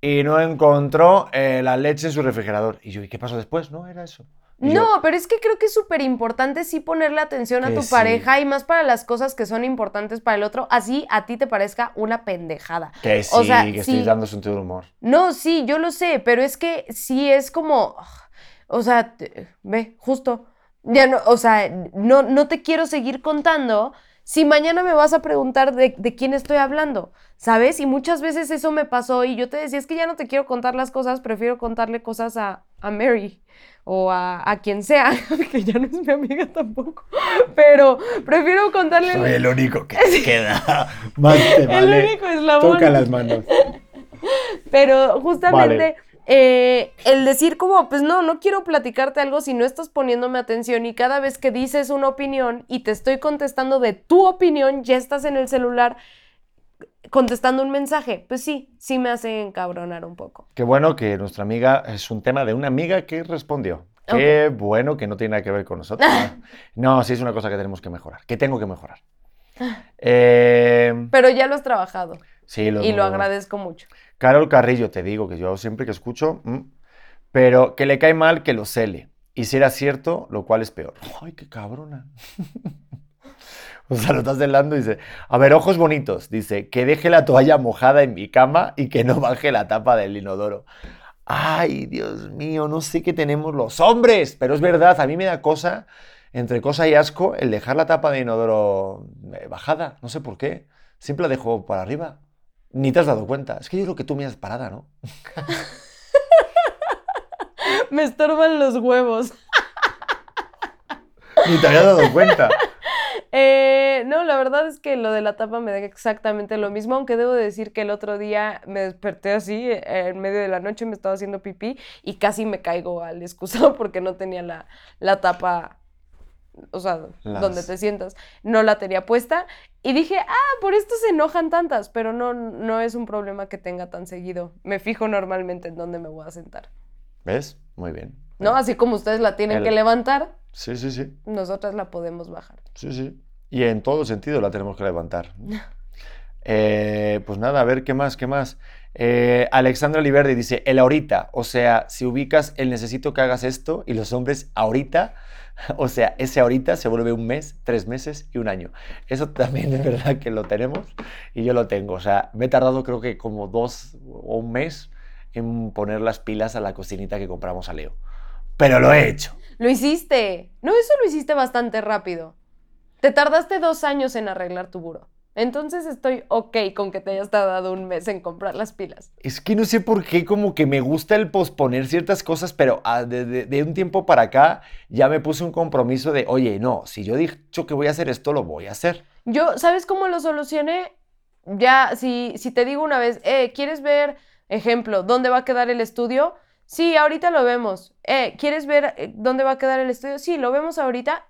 y no encontró eh, la leche en su refrigerador. Y yo, ¿y qué pasó después? No, era eso. Y yo, No, pero es que creo que es súper importante sí ponerle atención a tu sí. pareja y más para las cosas que son importantes para el otro, así a ti te parezca una pendejada. que sí, o sea, que sí. estoy dando sentido del humor. No, sí, yo lo sé, pero es que sí es como, o sea, ve, justo, ya no, o sea, no, no te quiero seguir contando si mañana me vas a preguntar de, de quién estoy hablando? ¿Sabes? Y muchas veces eso me pasó y yo te decía, es que ya no te quiero contar las cosas, prefiero contarle cosas a, a Mary o a, a, quien sea, (laughs) que ya no es mi amiga tampoco, pero prefiero contarle... Soy el único que te (laughs) queda. Más te vale. El único eslabón. Toca las manos. Pero justamente... Vale. Eh, el decir como, pues no, no quiero platicarte algo si no estás poniéndome atención y cada vez que dices una opinión y te estoy contestando de tu opinión, ya estás en el celular contestando un mensaje. Pues sí, sí me hace encabronar un poco. Qué bueno que nuestra amiga, es un tema de una amiga que respondió. Qué okay. bueno que no tiene nada que ver con nosotros. no, (laughs) sí es una cosa que tenemos que mejorar, que tengo que mejorar. Eh, Pero ya lo has trabajado. Sí, lo Y lo agradezco mucho. Carol Carrillo, te digo que yo siempre que escucho, mmm, pero que le cae mal que lo cele. Y si era cierto, lo cual es peor. (laughs) ¡Ay, qué cabrona! (laughs) o sea, lo estás celando y dice, a ver, ojos bonitos. Dice, que deje la toalla mojada en mi cama y que no baje la tapa del inodoro. Ay, Dios mío, no sé qué tenemos los hombres. Pero es verdad, a mí me da cosa, entre cosa y asco, el dejar la tapa de inodoro eh, bajada. No sé por qué. Siempre la dejo para arriba. Ni te has dado cuenta. Es que yo creo que tú me has parada, ¿no? (laughs) me estorban los huevos. Ni te había dado cuenta. Eh, no, la verdad es que lo de la tapa me da exactamente lo mismo, aunque debo decir que el otro día me desperté así, en medio de la noche me estaba haciendo pipí y casi me caigo al excusado (laughs) porque no tenía la, la tapa o sea, Las... donde te sientas, no la tenía puesta. Y dije, ah, por esto se enojan tantas, pero no, no es un problema que tenga tan seguido. Me fijo normalmente en dónde me voy a sentar. ¿Ves? Muy bien. ¿No? Así como ustedes la tienen El... que levantar, sí, sí, sí. nosotras la podemos bajar. Sí, sí. Y en todo sentido la tenemos que levantar. (laughs) eh, pues nada, a ver, ¿qué más? ¿Qué más? Eh, Alexandra Liverdi dice, el ahorita, o sea, si ubicas el necesito que hagas esto y los hombres ahorita, (laughs) o sea, ese ahorita se vuelve un mes, tres meses y un año. Eso también es verdad que lo tenemos y yo lo tengo. O sea, me he tardado creo que como dos o un mes en poner las pilas a la cocinita que compramos a Leo. Pero lo he hecho. Lo hiciste. No, eso lo hiciste bastante rápido. Te tardaste dos años en arreglar tu buro. Entonces estoy ok con que te hayas tardado un mes en comprar las pilas. Es que no sé por qué, como que me gusta el posponer ciertas cosas, pero ah, de, de, de, un tiempo para acá ya me puse un compromiso de, oye, no, si yo he dicho que voy a hacer esto, lo voy a hacer. Yo, ¿sabes cómo lo solucioné? Ya, si, si te digo una vez, eh, ¿quieres ver, ejemplo, dónde va a quedar el estudio? Sí, ahorita lo vemos. Eh, ¿quieres ver eh, dónde va a quedar el estudio? Sí, lo vemos ahorita.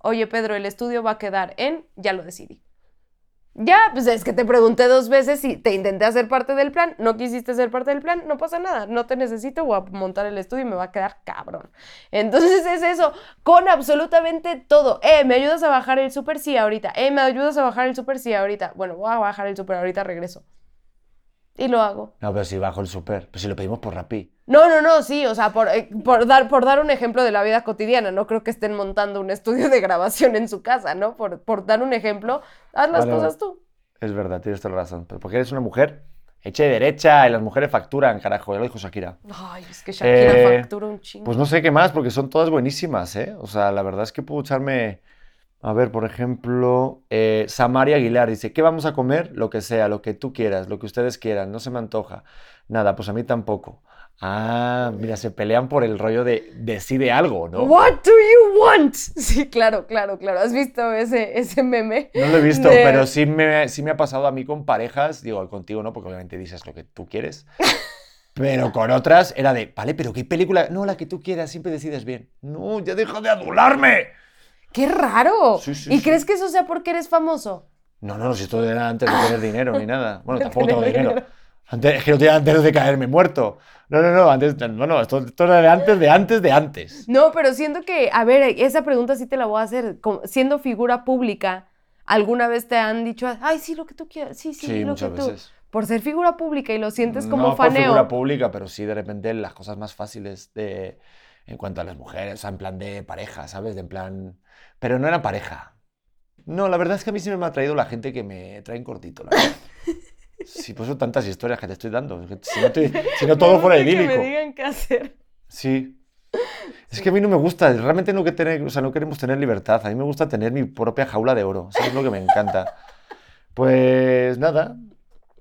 Oye, Pedro, el estudio va a quedar en, ya lo decidí. Ya, pues es que te pregunté dos veces y te intenté hacer parte del plan, no quisiste ser parte del plan, no pasa nada, no te necesito, voy a montar el estudio y me va a quedar cabrón. Entonces es eso, con absolutamente todo. Eh, ¿me ayudas a bajar el súper? Sí, ahorita. Eh, ¿me ayudas a bajar el súper? Sí, ahorita. Bueno, voy a bajar el súper, ahorita regreso. Y lo hago. No, pero si bajo el súper, pues si lo pedimos por Rappi. No, no, no, sí, o sea, por, eh, por, dar, por dar un ejemplo de la vida cotidiana, no creo que estén montando un estudio de grabación en su casa, ¿no? Por, por dar un ejemplo, haz las vale, cosas tú. Es verdad, tienes toda la razón, pero porque eres una mujer hecha de derecha y las mujeres facturan, carajo, ya lo dijo Shakira. Ay, es que Shakira eh, factura un chingo. Pues no sé qué más, porque son todas buenísimas, ¿eh? O sea, la verdad es que puedo echarme... A ver, por ejemplo, eh, Samaria Aguilar dice, ¿qué vamos a comer? Lo que sea, lo que tú quieras, lo que ustedes quieran, no se me antoja. Nada, pues a mí tampoco. Ah, mira, se pelean por el rollo de decide algo, ¿no? What do you want? (laughs) Sí, claro, claro, claro. ¿Has visto ese, ese meme? No lo he visto, de... pero sí me, sí me ha pasado a mí con parejas, digo, contigo no, porque obviamente dices lo que tú quieres. Pero con otras era de, vale, pero ¿qué película? No, la que tú quieras, siempre decides bien. No, ya deja de adularme. ¡Qué raro! Sí, sí, ¿Y sí. crees que eso sea porque eres famoso? No, no, si esto era antes de tener dinero ni nada. (laughs) Bueno, tampoco tengo dinero. Antes, es que no tenía antes de caerme muerto. No, no, no, antes, no, no, esto, esto, era de antes, de antes, de antes. No, pero siento que, a ver, esa pregunta sí te la voy a hacer. Siendo figura pública, ¿alguna vez te han dicho, ay, sí, lo que tú quieras, sí, sí, sí lo muchas que veces. tú? Por ser figura pública y lo sientes como no faneo. por figura pública, pero sí de repente las cosas más fáciles de, en cuanto a las mujeres, o sea, en plan de pareja, ¿sabes? De en plan... Pero no era pareja. No, la verdad es que a mí sí me ha traído la gente que me traen cortito, la verdad. (laughs) Sí, pues tantas historias que te estoy dando. Si no, te, si no (laughs) todo fuera idílico. Que me digan qué hacer. Sí. Es que a mí no me gusta, realmente no, que tener, o sea, no queremos tener libertad, a mí me gusta tener mi propia jaula de oro, eso es lo que me encanta. Pues nada.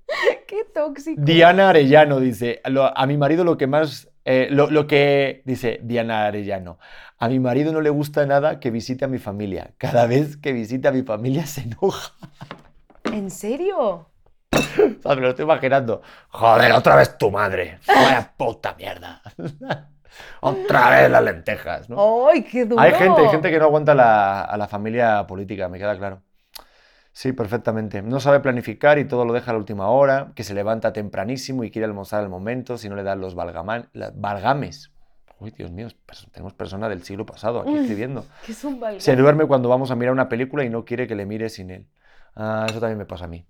(laughs) Qué tóxico. Diana Arellano dice, a mi marido lo que más, eh, lo, lo que, dice Diana Arellano, a mi marido no le gusta nada que visite a mi familia. Cada vez que visita a mi familia se enoja. ¿En serio? (laughs) O sea, me lo estoy imaginando. Joder, otra vez tu madre. Vaya puta mierda. (laughs) otra vez las lentejas, ¿no? ¡Ay, qué duro! Hay gente, hay gente que no aguanta la- a la familia política, me queda claro. Sí, perfectamente. No sabe planificar y todo lo deja a la última hora, que se levanta tempranísimo y quiere almorzar al momento si no le dan los valgaman- valgames. Uy, Dios mío, tenemos persona del siglo pasado aquí escribiendo. ¿Qué es un balcón? Se duerme cuando vamos a mirar una película y no quiere que le mire sin él. Ah, eso también me pasa a mí.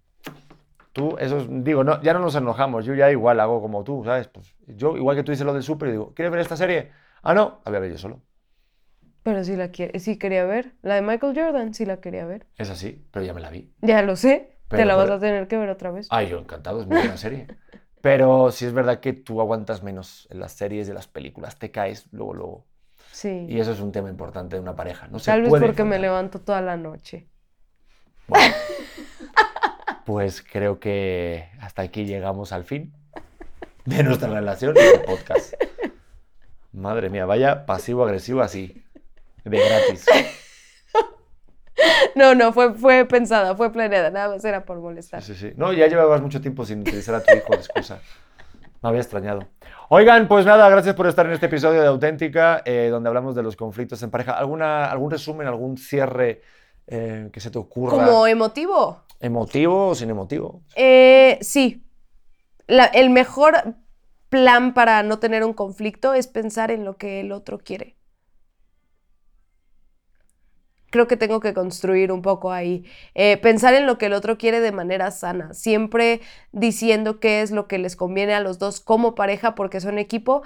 Tú, eso es- digo, no, ya no nos enojamos, yo ya igual hago como tú, ¿sabes? Pues yo, igual que tú dices lo del súper, digo, ¿quieres ver esta serie? Ah, no, la voy a ver yo solo. Pero sí la quiere, sí quería ver. La de Michael Jordan, sí la quería ver. Es así, pero ya me la vi. Ya lo sé. Te Pero- la vas a tener que ver otra vez. Ay, yo encantado, es muy buena serie. Pero sí es verdad que tú aguantas menos en las series de las películas, te caes luego, luego. Sí. Y eso es un tema importante de una pareja. No se Tal vez puede porque me enfrentar. levanto toda la noche. Bueno, (laughs) pues creo que hasta aquí llegamos al fin de nuestra relación y del podcast. Madre mía, vaya pasivo-agresivo así, de gratis. (laughs) No, no, fue, fue pensada, fue planeada, nada más era por molestar. Sí, sí, sí. No, ya llevabas mucho tiempo sin utilizar a tu hijo de excusa. Me había extrañado. Oigan, pues nada, gracias por estar en este episodio de Auténtica, eh, donde hablamos de los conflictos en pareja. ¿Alguna, ¿Algún resumen, algún cierre eh, que se te ocurra? Como emotivo. ¿Emotivo o sin emotivo? Eh, sí. La- el mejor plan para no tener un conflicto es pensar en lo que el otro quiere. Creo que tengo que construir un poco ahí. Eh, pensar en lo que el otro quiere de manera sana. Siempre diciendo qué es lo que les conviene a los dos como pareja porque son equipo.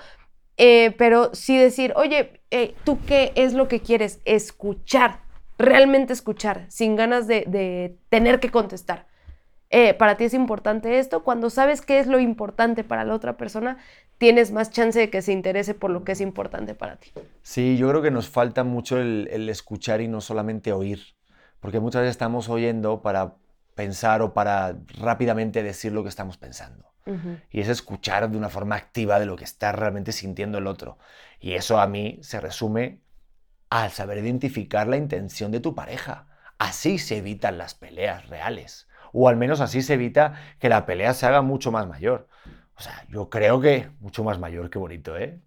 Eh, pero sí decir, oye, eh, ¿tú qué es lo que quieres? Escuchar. Realmente escuchar. Sin ganas de, tener que contestar para ti es importante esto, cuando sabes qué es lo importante para la otra persona, tienes más chance de que se interese por lo que es importante para ti. Sí, yo creo que nos falta mucho el, el escuchar y no solamente oír, porque muchas veces estamos oyendo para pensar o para rápidamente decir lo que estamos pensando. Y es escuchar de una forma activa de lo que está realmente sintiendo el otro. Y eso a mí se resume al saber identificar la intención de tu pareja. Así se evitan las peleas reales. O al menos así se evita que la pelea se haga mucho más mayor. O sea, yo creo que mucho más mayor, qué bonito, ¿eh?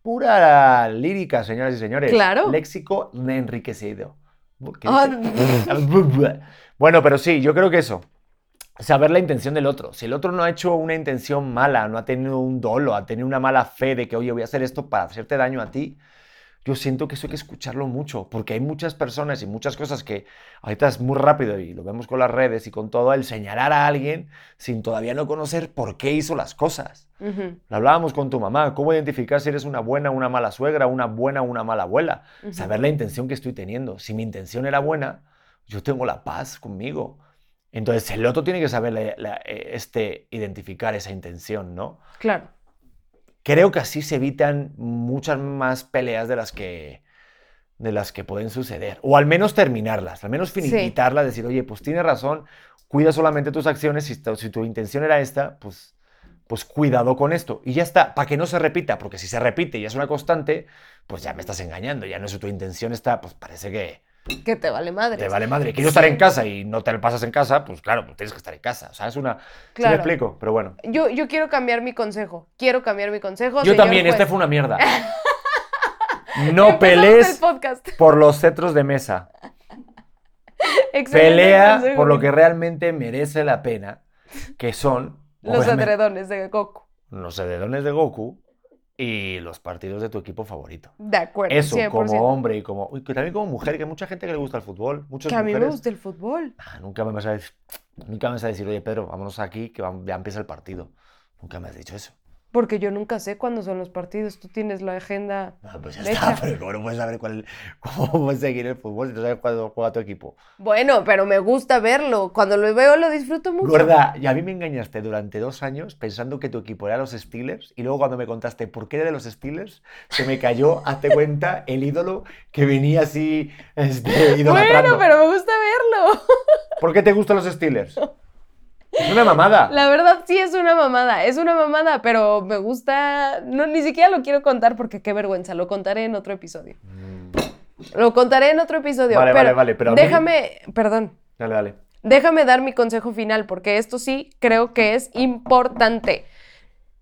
Pura lírica, señoras y señores. Claro. Léxico enriquecido. ¿Qué Ah, (laughs) bueno, pero sí, yo creo que eso. Saber la intención del otro. Si el otro no ha hecho una intención mala, no ha tenido un dolo, ha tenido una mala fe de que, oye, voy a hacer esto para hacerte daño a ti, yo siento que eso hay que escucharlo mucho, porque hay muchas personas y muchas cosas que ahorita es muy rápido y lo vemos con las redes y con todo, el señalar a alguien sin todavía no conocer por qué hizo las cosas. Ujú, Lo hablábamos con tu mamá, cómo identificar si eres una buena o una mala suegra, una buena o una mala abuela. Saber la intención que estoy teniendo. Si mi intención era buena, yo tengo la paz conmigo. Entonces el otro tiene que saber la- la- eh, este, identificar esa intención, ¿no? Claro. Creo que así se evitan muchas más peleas de las que de las que pueden suceder. O al menos terminarlas, al menos Sí. finiquitarlas, decir, oye, pues tienes razón, cuida solamente tus acciones, si, tu- si tu intención era esta, pues, pues cuidado con esto. Y ya está, para que no se repita, porque si se repite y es una constante, pues ya me estás engañando, ya no es tu intención está, pues parece que Que te vale madre. te vale madre. Quiero estar en casa y no te lo pasas en casa, pues claro, pues tienes que estar en casa. O sea, es una... ¿Sí me Claro. explico? Pero bueno. Yo, yo quiero cambiar mi consejo. Quiero cambiar mi consejo. Yo también, juez. este fue una mierda. (laughs) No pelees por los cetros de mesa. Pelea consejo. por lo que realmente merece la pena, que son Los edredones de Goku. los edredones de Goku y los partidos de tu equipo favorito. De acuerdo. Eso, 100%. como hombre y como. que también como mujer, que hay mucha gente que le gusta el fútbol. Muchas Que a mí me mujeres. gusta el fútbol. Ah, nunca me vas a decir, nunca me vas a decir, oye Pedro, vámonos aquí, que ya empieza el partido. Nunca me has dicho eso. Porque yo nunca sé cuándo son los partidos. Tú tienes la agenda. Ah, pues ya hecha. está, (laughs) pero ¿cómo no puedes saber cuál, (laughs) cómo puedes seguir el fútbol si no sabes cuándo juega tu equipo? Bueno, pero me gusta verlo. Cuando lo veo lo disfruto mucho. Gorda, y a mí me engañaste durante dos años pensando que tu equipo era los Steelers y luego cuando me contaste por qué era de los Steelers, se me cayó, (laughs) hazte cuenta, el ídolo que venía así este, idolatrando. Bueno, pero me gusta verlo. ¿Por qué te gustan los Steelers? Es una mamada. La verdad sí es una mamada, es una mamada, pero me gusta, no ni siquiera lo quiero contar porque qué vergüenza, lo contaré en otro episodio. Lo contaré en otro episodio. Vale, pero vale, vale, pero mí- déjame, perdón, Dale, dale. déjame dar mi consejo final porque esto sí creo que es importante.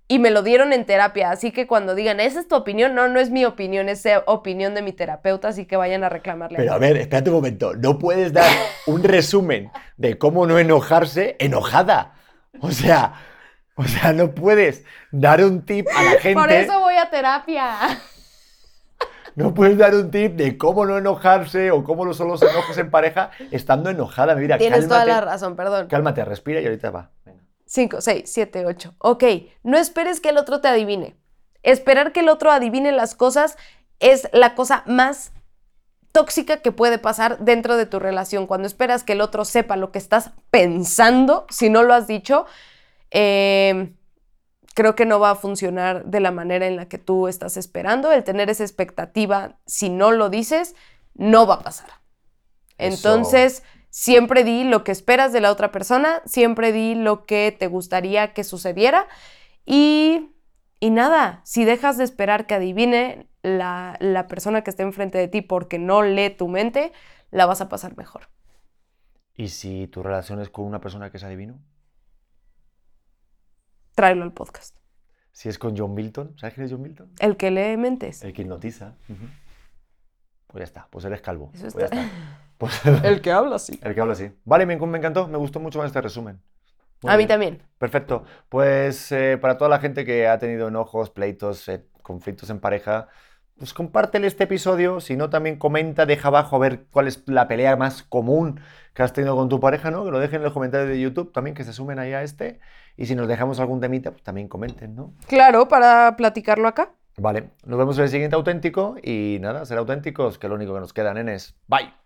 Y me lo dieron en terapia, así que cuando digan, esa es tu opinión, no, no es mi opinión, es eh, opinión de mi terapeuta, así que vayan a reclamarle. Pero a ver, espérate un momento. No puedes dar (laughs) un resumen de cómo no enojarse enojada. O sea, o sea, no puedes dar un tip a la gente. Por eso voy a terapia. (laughs) No puedes dar un tip de cómo no enojarse o cómo no son los enojos en pareja estando enojada. Mira, Tienes toda la razón, perdón. Cálmate, respira y ahorita va. Venga. 5, 6, 7, 8. Ok, no esperes que el otro te adivine. Esperar que el otro adivine las cosas es la cosa más tóxica que puede pasar dentro de tu relación. Cuando esperas que el otro sepa lo que estás pensando, si no lo has dicho, eh, creo que no va a funcionar de la manera en la que tú estás esperando. El tener esa expectativa, si no lo dices, no va a pasar. Eso. Siempre di lo que esperas de la otra persona, siempre di lo que te gustaría que sucediera y, y nada, si dejas de esperar que adivine la, la persona que esté enfrente de ti porque no lee tu mente, la vas a pasar mejor. ¿Y si tu relación es con una persona que es adivino? Tráelo al podcast. Si es con John Milton, ¿sabes quién es John Milton? El que lee mentes. El que hipnotiza. Pues ya está, pues eres calvo. Eso Pues está- ya está. (laughs) Pues (laughs) El que habla así. el que habla así. Vale, me, me encantó, me gustó mucho más este resumen. Muy A mí también. Perfecto. Pues eh, para toda la gente que ha tenido enojos, pleitos, eh, conflictos en pareja, pues compártele este episodio. Si no, también comenta, deja abajo a ver cuál es la pelea más común que has tenido con tu pareja, ¿no? Que lo dejen en los comentarios de YouTube también, que se sumen ahí a este. Y si nos dejamos algún temita, pues también comenten, ¿no? Claro, para platicarlo acá. Vale, nos vemos en el siguiente auténtico y nada, ser auténticos, que lo único que nos queda, nenes. Bye.